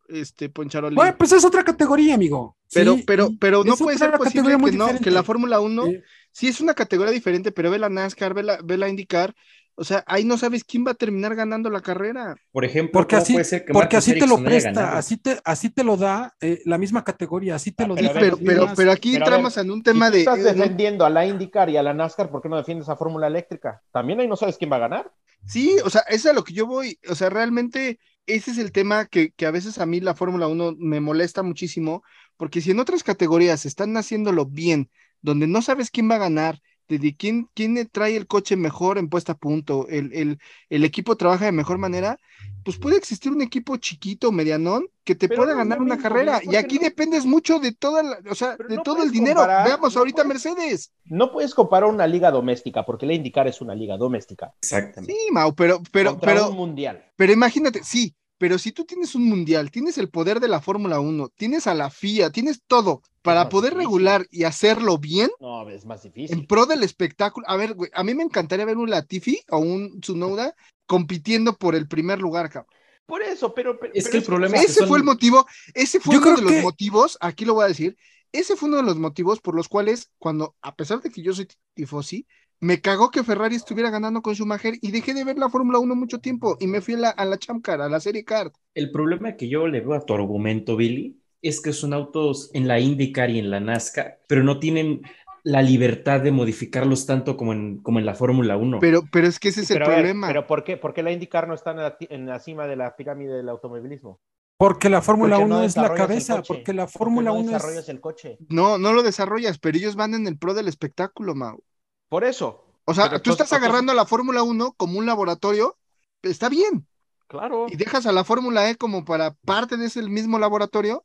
S3: este Poncharoli.
S1: Bueno, pues es otra categoría, amigo.
S3: pero
S1: Sí,
S3: pero pero no puede ser posible que no que la Fórmula 1
S1: Sí.
S3: sí es una categoría diferente, pero ve la NASCAR, ve la ve la IndyCar, o sea, ahí no sabes quién va a terminar ganando la carrera.
S5: Por ejemplo,
S1: Porque
S5: ¿cómo
S1: así,
S5: puede ser que
S1: porque así te lo presta, así te, así te lo da eh, la misma categoría, así te
S2: Ah,
S1: lo
S2: pero
S1: dice.
S2: a ver,
S3: pero pero pero aquí
S2: Pero ver,
S3: entramos en un tema de
S2: estás defendiendo a la IndyCar y a la NASCAR, ¿por qué no defiendes a Fórmula Eléctrica? También ahí no sabes quién va a ganar.
S3: Sí, o sea, eso es a lo que yo voy. O sea, realmente ese es el tema que, que a veces a mí la Fórmula 1 me molesta muchísimo, porque si en otras categorías están haciéndolo bien, donde no sabes quién va a ganar, de, quién, quién trae el coche mejor en puesta a punto, el, el, el equipo trabaja de mejor manera, pues puede existir un equipo chiquito, medianón, que te
S2: Pero
S3: pueda
S2: no
S3: ganar una
S2: mismo,
S3: carrera. Y aquí
S2: no-
S3: dependes mucho de toda la, o sea,
S2: Pero
S3: de
S2: no
S3: todo el dinero.
S2: comparar,
S3: Veamos
S2: no
S3: ahorita
S2: puedes-
S3: Mercedes.
S2: No puedes comparar una liga doméstica, porque la IndyCar es una liga doméstica.
S5: Exactamente.
S3: Sí, Mau, pero, pero,
S2: contra
S3: pero,
S2: un mundial.
S3: Pero imagínate, sí, pero si tú tienes un mundial, tienes el poder de la Fórmula 1, tienes a la FIA, tienes todo para poder
S2: difícil.
S3: regular y hacerlo bien
S2: No, es más
S3: en
S2: difícil.
S3: pro del espectáculo. A ver, güey, a mí me encantaría ver un Latifi o un Tsunoda compitiendo por el primer lugar, cabrón.
S2: Por eso, pero. pero-
S5: Es
S2: pero
S5: que el problema es que
S3: Ese
S5: son-
S3: fue el motivo, ese fue
S1: Yo
S3: uno de los motivos, aquí lo voy a decir, ese fue uno de los motivos por los cuales, cuando, a pesar de que yo soy tifosi, me cagó que Ferrari estuviera ganando con Schumacher y dejé de ver la Fórmula 1 mucho tiempo y me fui a la, a la Champ Car, a la Serie Car.
S5: El problema que yo le veo a tu argumento, Billy, es que son autos en la IndyCar y en la NASCAR, pero no tienen la libertad de modificarlos tanto como en, como en la Fórmula 1.
S3: Pero, pero es que ese es
S2: pero
S3: el
S2: ver,
S3: problema.
S2: pero ¿por qué, por qué la IndyCar no está en la, ti- en la cima de la pirámide del automovilismo?
S1: Porque la Fórmula
S2: Porque
S1: 1
S2: no
S1: es la cabeza, porque la
S2: porque
S1: Fórmula
S2: no
S1: 1
S2: desarrollas
S1: es...
S2: el coche.
S3: No, no lo desarrollas, pero ellos van en el pro del espectáculo, Mau.
S2: Por eso.
S3: O sea,
S2: Pero
S3: tú estás agarrando a la Fórmula 1 como un laboratorio, está bien.
S2: Claro.
S3: Y dejas a la Fórmula E como para parte de ese mismo laboratorio,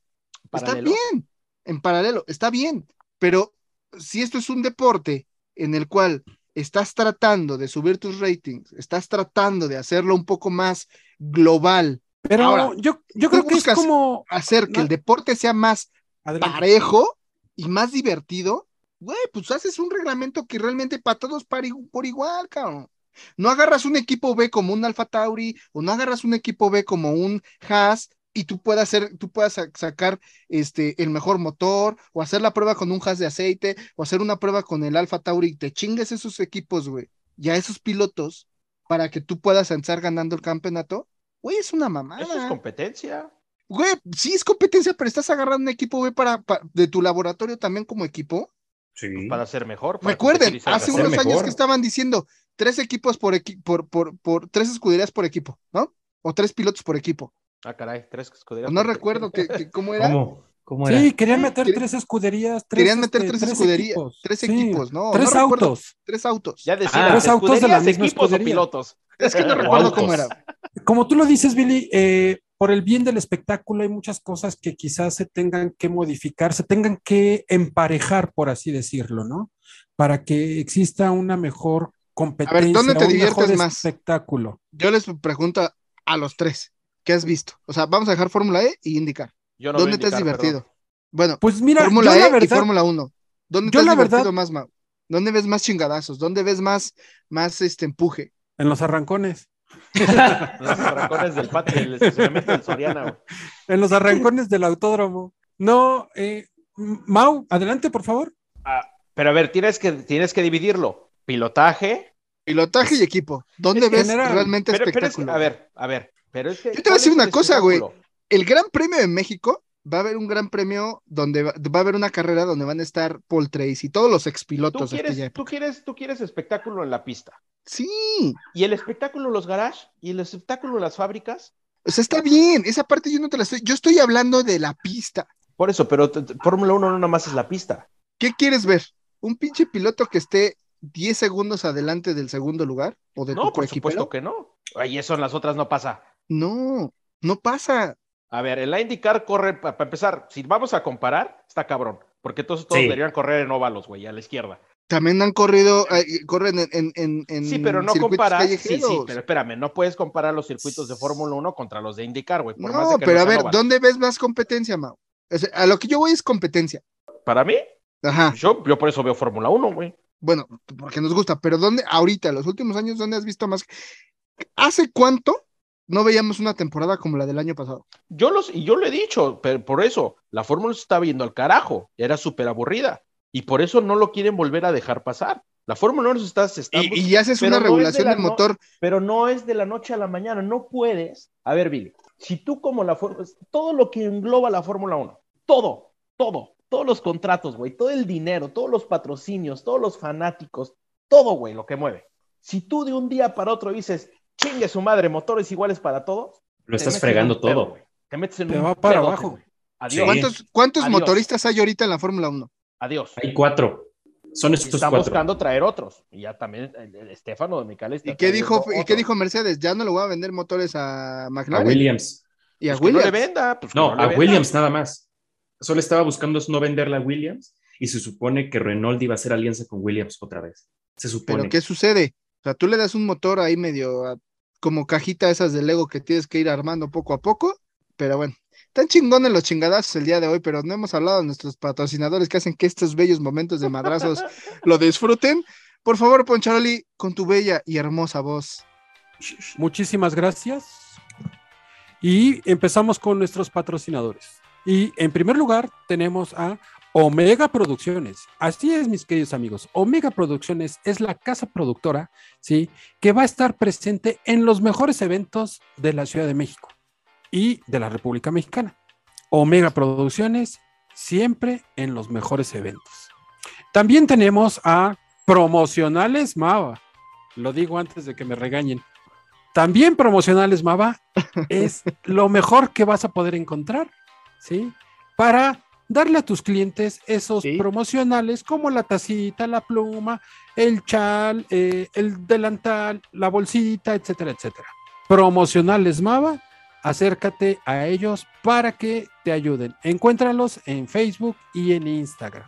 S3: está bien. En paralelo, está bien. Pero si esto es un deporte en el cual estás tratando de subir tus ratings, estás tratando de hacerlo un poco más global,
S1: Pero
S3: Ahora,
S1: yo, yo creo que es como.
S3: hacer que
S1: No.
S3: el deporte sea más
S1: Adelante.
S3: parejo y más divertido, güey, pues haces un reglamento que realmente para todos par igu- por igual, cabrón. No agarras un equipo B como un Alfa Tauri o no agarras un equipo B como un Haas y tú puedas hacer, tú puedas sa- sacar este el mejor motor o hacer la prueba con un Haas de aceite o hacer una prueba con el Alfa Tauri y te chingues esos equipos, güey, y a esos pilotos para que tú puedas estar ganando el campeonato. Güey, es una mamada.
S2: Eso es competencia.
S3: Güey, sí es competencia, pero estás agarrando un equipo B para, pa- de tu laboratorio también como equipo.
S5: Sí.
S2: Para ser mejor. para
S3: Recuerden, hace
S2: mejor.
S3: unos años que estaban diciendo tres equipos por, equi- por, por, por tres escuderías por equipo, ¿no? O tres pilotos por equipo.
S2: Ah, caray, tres escuderías.
S3: No
S2: por-
S3: recuerdo que, que- cómo era.
S5: ¿Cómo? ¿Cómo era?
S1: Sí, querían meter
S3: Querían-
S1: tres escuderías. Tres,
S3: Querían meter
S1: este,
S3: tres escuderías,
S1: equipos.
S3: tres
S1: Sí,
S3: equipos, ¿no?
S1: Tres
S3: no recuerdo,
S1: autos.
S3: Tres autos.
S2: Ya decía,
S5: Ah,
S1: tres autos de la misma
S2: equipos o
S1: escudería.
S2: pilotos.
S3: Es que no recuerdo cómo era.
S1: Como tú lo dices, Billy, eh, por el bien del espectáculo hay muchas cosas que quizás se tengan que modificar, se tengan que emparejar, por así decirlo, ¿no? Para que exista una mejor competencia,
S3: ¿dónde te
S1: un
S3: diviertes
S1: mejor
S3: más?
S1: espectáculo.
S3: Yo les pregunto a los tres, ¿qué has visto? O sea, vamos a dejar Fórmula E y indicar.
S2: Yo no
S3: ¿Dónde te has divertido?
S2: perdón.
S3: Bueno,
S1: Pues mira,
S3: Fórmula
S1: yo
S3: E
S1: la
S3: y
S1: verdad,
S3: Fórmula 1. ¿Dónde te has
S1: la
S3: divertido
S1: verdad-
S3: más, Mau? ¿Dónde ves más chingadazos? ¿Dónde ves más, más este empuje?
S1: en los arrancones,
S2: Los arrancones del patio, del estacionamiento del Soriana, güey.
S1: en los arrancones del autódromo. No, eh, Mau, adelante, por favor.
S2: Ah, pero a ver, tienes que, tienes que dividirlo. Pilotaje.
S3: Pilotaje y equipo. ¿Dónde
S1: Es
S3: ves
S1: general.
S3: realmente
S2: Pero, pero es que,
S3: espectáculo?
S2: a ver, a ver. Pero es que,
S3: Yo te voy a
S2: ¿cuál
S3: decir una cosa, güey. El Gran Premio de México va a haber un gran premio donde va, va a haber una carrera donde van a estar Paul Trace y todos los
S2: Tú
S3: expilotos de aquella
S2: quieres,
S3: época.
S2: tú, quieres, tú quieres espectáculo en la pista.
S3: Sí,
S2: Y el espectáculo en los garages y el espectáculo en las fábricas.
S3: o sea, está bien. Esa parte yo no te la estoy. Yo estoy hablando de la pista.
S2: Por eso, pero Fórmula 1 no nada más es la pista.
S3: ¿Qué quieres ver? ¿Un pinche piloto que esté 10 segundos adelante del segundo lugar? ¿O de
S2: No,
S3: tu
S2: por supuesto que no. Ay, eso en las otras no pasa.
S3: No, no pasa.
S2: A ver, el IndyCar corre, para empezar, si vamos a comparar, está cabrón. Porque todos, todos
S5: Sí.
S2: deberían correr en óvalos, güey, a la izquierda.
S3: También han corrido, eh, corren en, en, en,
S2: Sí, pero no comparas. Sí, sí, pero espérame, no puedes comparar los circuitos de Fórmula 1 contra los de IndyCar, güey. más
S3: No,
S2: de que
S3: pero a ver,
S2: óvalos.
S3: ¿dónde ves más competencia, Mau? O sea, a lo que yo voy es competencia.
S2: Para mí,
S3: Ajá.
S2: yo, yo por eso veo Fórmula 1, güey.
S3: Bueno, porque nos gusta, pero ¿dónde, ahorita, los últimos años, dónde has visto más? ¿Hace cuánto no veíamos una temporada como la del año pasado?
S2: Yo los, y yo lo he dicho, pero por eso, la Fórmula se está viendo al carajo, era súper aburrida. Y por eso no lo quieren volver a dejar pasar. La Fórmula 1 se está, se está
S3: Y, y haces
S2: pero
S3: una
S2: no es de
S3: regulación
S2: la
S3: del
S2: no-
S3: motor.
S2: pero no es de la noche a la mañana, no puedes. A ver, Billy, si tú como la Fórmula, todo lo que engloba la Fórmula 1, todo, todo, todos los contratos, güey, todo el dinero, todos los patrocinios, todos los fanáticos, todo, güey, lo que mueve. Si tú de un día para otro dices, chingue su madre, motores iguales para todos,
S5: Lo estás fregando
S2: pedo,
S5: todo.
S2: güey. Te metes en
S1: Te
S2: un
S1: va para
S2: pedote,
S1: abajo.
S2: güey. Adiós.
S3: ¿Cuántos, cuántos
S2: Adiós.
S3: motoristas hay ahorita en la Fórmula 1?
S2: Adiós.
S5: Hay cuatro. Son estos
S2: están
S5: cuatro.
S2: buscando traer otros. Y ya también el, el Estefano de está
S3: ¿Y qué dijo, ¿y qué dijo Mercedes? Ya no le voy a vender motores a
S5: A
S3: McLaren
S5: Williams.
S3: y a
S2: Pues que no
S3: Williams.
S2: le venda. pues que
S5: No,
S2: le
S5: a
S2: venda.
S5: Williams nada más. Solo estaba buscando no venderla a Williams y se supone que Renault iba a hacer alianza con Williams otra vez. Se supone.
S3: Pero ¿qué sucede? O sea, tú le das un motor ahí medio a- como cajita esas de Lego que tienes que ir armando poco a poco, pero bueno, están chingones los chingadazos el día de hoy, pero no hemos hablado de nuestros patrocinadores que hacen que estos bellos momentos de madrazos lo disfruten. Por favor, Poncharoli, con tu bella y hermosa voz.
S1: Muchísimas gracias. Y empezamos con nuestros patrocinadores. Y en primer lugar tenemos a Omega Producciones. Así es, mis queridos amigos. Omega Producciones es la casa productora, ¿sí? Que va a estar presente en los mejores eventos de la Ciudad de México y de la República Mexicana. Omega Producciones siempre en los mejores eventos. También tenemos a Promocionales Mava. Lo digo antes de que me regañen. También Promocionales Mava es lo mejor que vas a poder encontrar, ¿sí? Para darle a tus clientes esos
S3: Sí.
S1: promocionales como la tacita, la pluma, el chal, eh, el delantal, la bolsita, etcétera, etcétera. Promocionales Mava, acércate a ellos para que te ayuden. Encuéntralos en Facebook y en Instagram.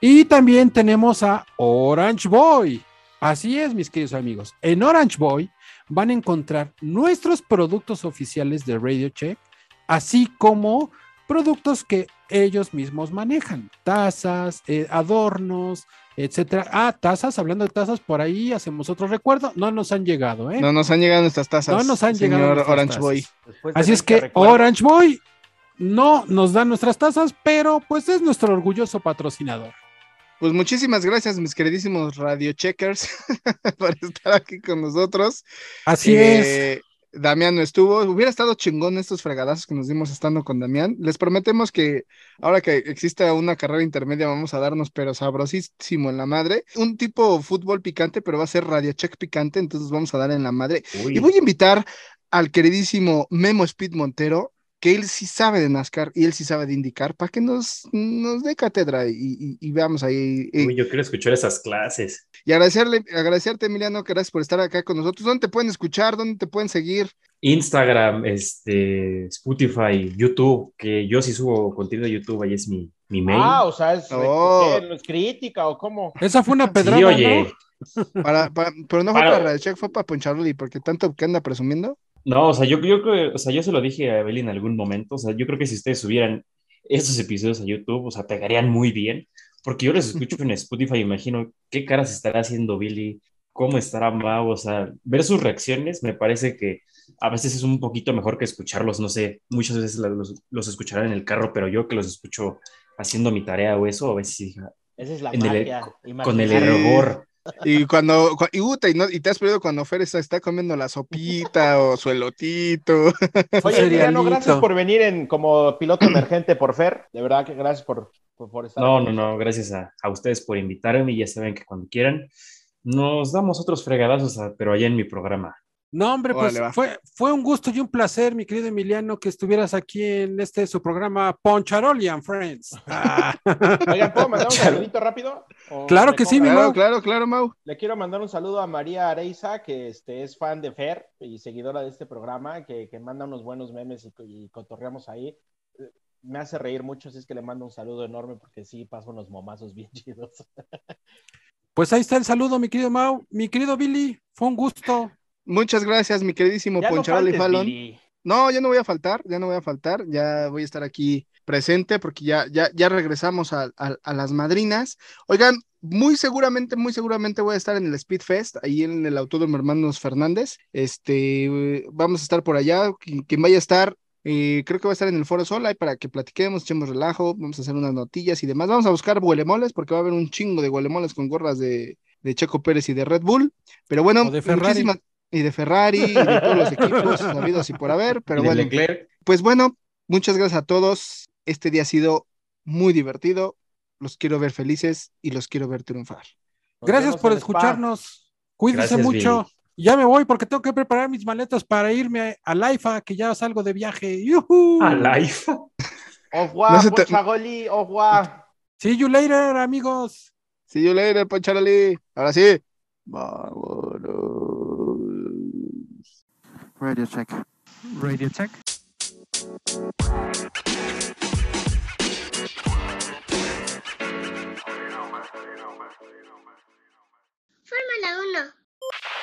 S1: Y también tenemos a Orange Boy. Así es, mis queridos amigos. En Orange Boy van a encontrar nuestros productos oficiales de Radio Check, así como productos que ellos mismos manejan, tazas, eh, adornos, etcétera. Ah, tazas, hablando de tazas, por ahí hacemos otro recuerdo. No nos han llegado, ¿eh?
S3: No nos han llegado nuestras tazas.
S1: No nos han
S3: señor
S1: llegado
S3: Orange
S1: tazas.
S3: Boy.
S1: Así es
S2: 20
S1: que Orange Boy no nos da nuestras tazas, pero pues es nuestro orgulloso patrocinador.
S3: Pues muchísimas gracias, mis queridísimos radio checkers, por estar aquí con nosotros.
S1: Así es.
S3: Damián no estuvo. Hubiera estado chingón estos fregadazos que nos dimos estando con Damián. Les prometemos que ahora que exista una carrera intermedia, vamos a darnos, pero sabrosísimo en la madre. Un tipo fútbol picante, pero va a ser radio check picante, entonces vamos a dar en la madre.
S5: Uy,
S3: Y voy a invitar al queridísimo Memo Speed Montero, que él sí sabe de NASCAR y él sí sabe de indicar, para que nos, nos dé cátedra y, y- y veamos ahí. eh,
S5: uy, yo quiero escuchar esas clases.
S3: y agradecerle, agradecerte, Emiliano, que gracias por estar acá con nosotros. ¿Dónde te pueden escuchar? ¿Dónde te pueden seguir?
S5: Instagram, este, Spotify, YouTube, que yo sí subo contenido a YouTube, ahí es mi, mi mail.
S2: Ah, o sea, es,
S3: Oh.
S2: ¿qué? ¿No es crítica o cómo?
S1: Esa fue una
S5: Sí,
S1: pedrada,
S5: oye,
S1: ¿no?
S3: Para, para- pero no fue
S5: Para-
S3: para Radio Check, fue para Poncharoli, porque tanto que anda presumiendo.
S5: No, o sea, yo, yo creo, o sea, yo se lo dije a Evelyn en algún momento, o sea, yo creo que si ustedes subieran esos episodios a YouTube, o sea, pegarían muy bien, porque yo los escucho en Spotify, imagino qué caras estará haciendo Billy, cómo estará Mau, o sea, ver sus reacciones me parece que a veces es un poquito mejor que escucharlos, no sé, muchas veces los, los escucharán en el carro, pero yo que los escucho haciendo mi tarea o eso, a veces
S2: Esa es la
S5: el-
S2: magia.
S5: con el error.
S3: Y cuando, cu- y, puta, y, no- y te has perdido cuando Fer está, está comiendo la sopita o su elotito.
S2: Oye, Emiliano, gracias por venir en como piloto emergente por Fer. De verdad que gracias por, por, por estar
S5: No,
S2: aquí.
S5: no, no, gracias a, a ustedes por invitarme y ya saben que cuando quieran nos damos otros fregadazos, a- pero allá en mi programa.
S1: No, hombre, pues
S3: Órale,
S1: fue, fue un gusto y un placer, mi querido Emiliano, que estuvieras aquí en este su programa Poncharoli and Friends. Ah,
S2: Oigan, ¿puedo mandar un saludito rápido? ¿O
S1: Claro que sí, mi Mau.
S3: claro, claro, Mau.
S2: Le quiero mandar un saludo a María Areiza, que este, es fan de Fer y seguidora de este programa, que, que manda unos buenos memes y, y cotorreamos ahí. Me hace reír mucho, así es que le mando un saludo enorme porque sí paso unos momazos bien chidos.
S1: pues ahí está el saludo, mi querido Mau. Mi querido Billy, fue un gusto.
S3: Muchas gracias, mi queridísimo
S2: Ya no
S3: Poncharoli
S2: faltes,
S3: Fallon.
S2: Billy.
S3: No, ya no voy a faltar, ya no voy a faltar, ya voy a estar aquí presente porque ya, ya, ya regresamos a, a- a las madrinas. Oigan, muy seguramente, muy seguramente voy a estar en el Speed Fest, ahí en el Autódromo Hermanos Fernández. Este, vamos a estar por allá, quien, quien vaya a estar, eh, creo que va a estar en el Foro Sol, ahí para que platiquemos, echemos relajo, vamos a hacer unas notillas y demás. Vamos a buscar huelemoles porque va a haber un chingo de huelemoles con gorras de, de Checo Pérez y de Red Bull. Pero bueno,
S1: O de Ferrari.
S3: muchísimas... Y de Ferrari, y de todos los equipos sabidos y por haber, pero bueno.
S5: Leclerc,
S3: Pues bueno, muchas gracias a todos. Este día ha sido muy divertido. Los quiero ver felices y los quiero ver triunfar.
S2: Nos
S1: Gracias por escucharnos. Cuídense
S5: Gracias,
S1: mucho.
S5: Billy.
S1: Ya me voy porque tengo que preparar mis maletas para irme a Laifa, que ya salgo de viaje. ¡Yujú!
S5: a la IFA.
S2: Au revoir,
S3: No te-
S2: revoir.
S1: See you later, amigos.
S3: See you later, Poncharoli. Ahora sí. Vámonos.
S8: Radio check. Radio check.
S9: Fórmula 1.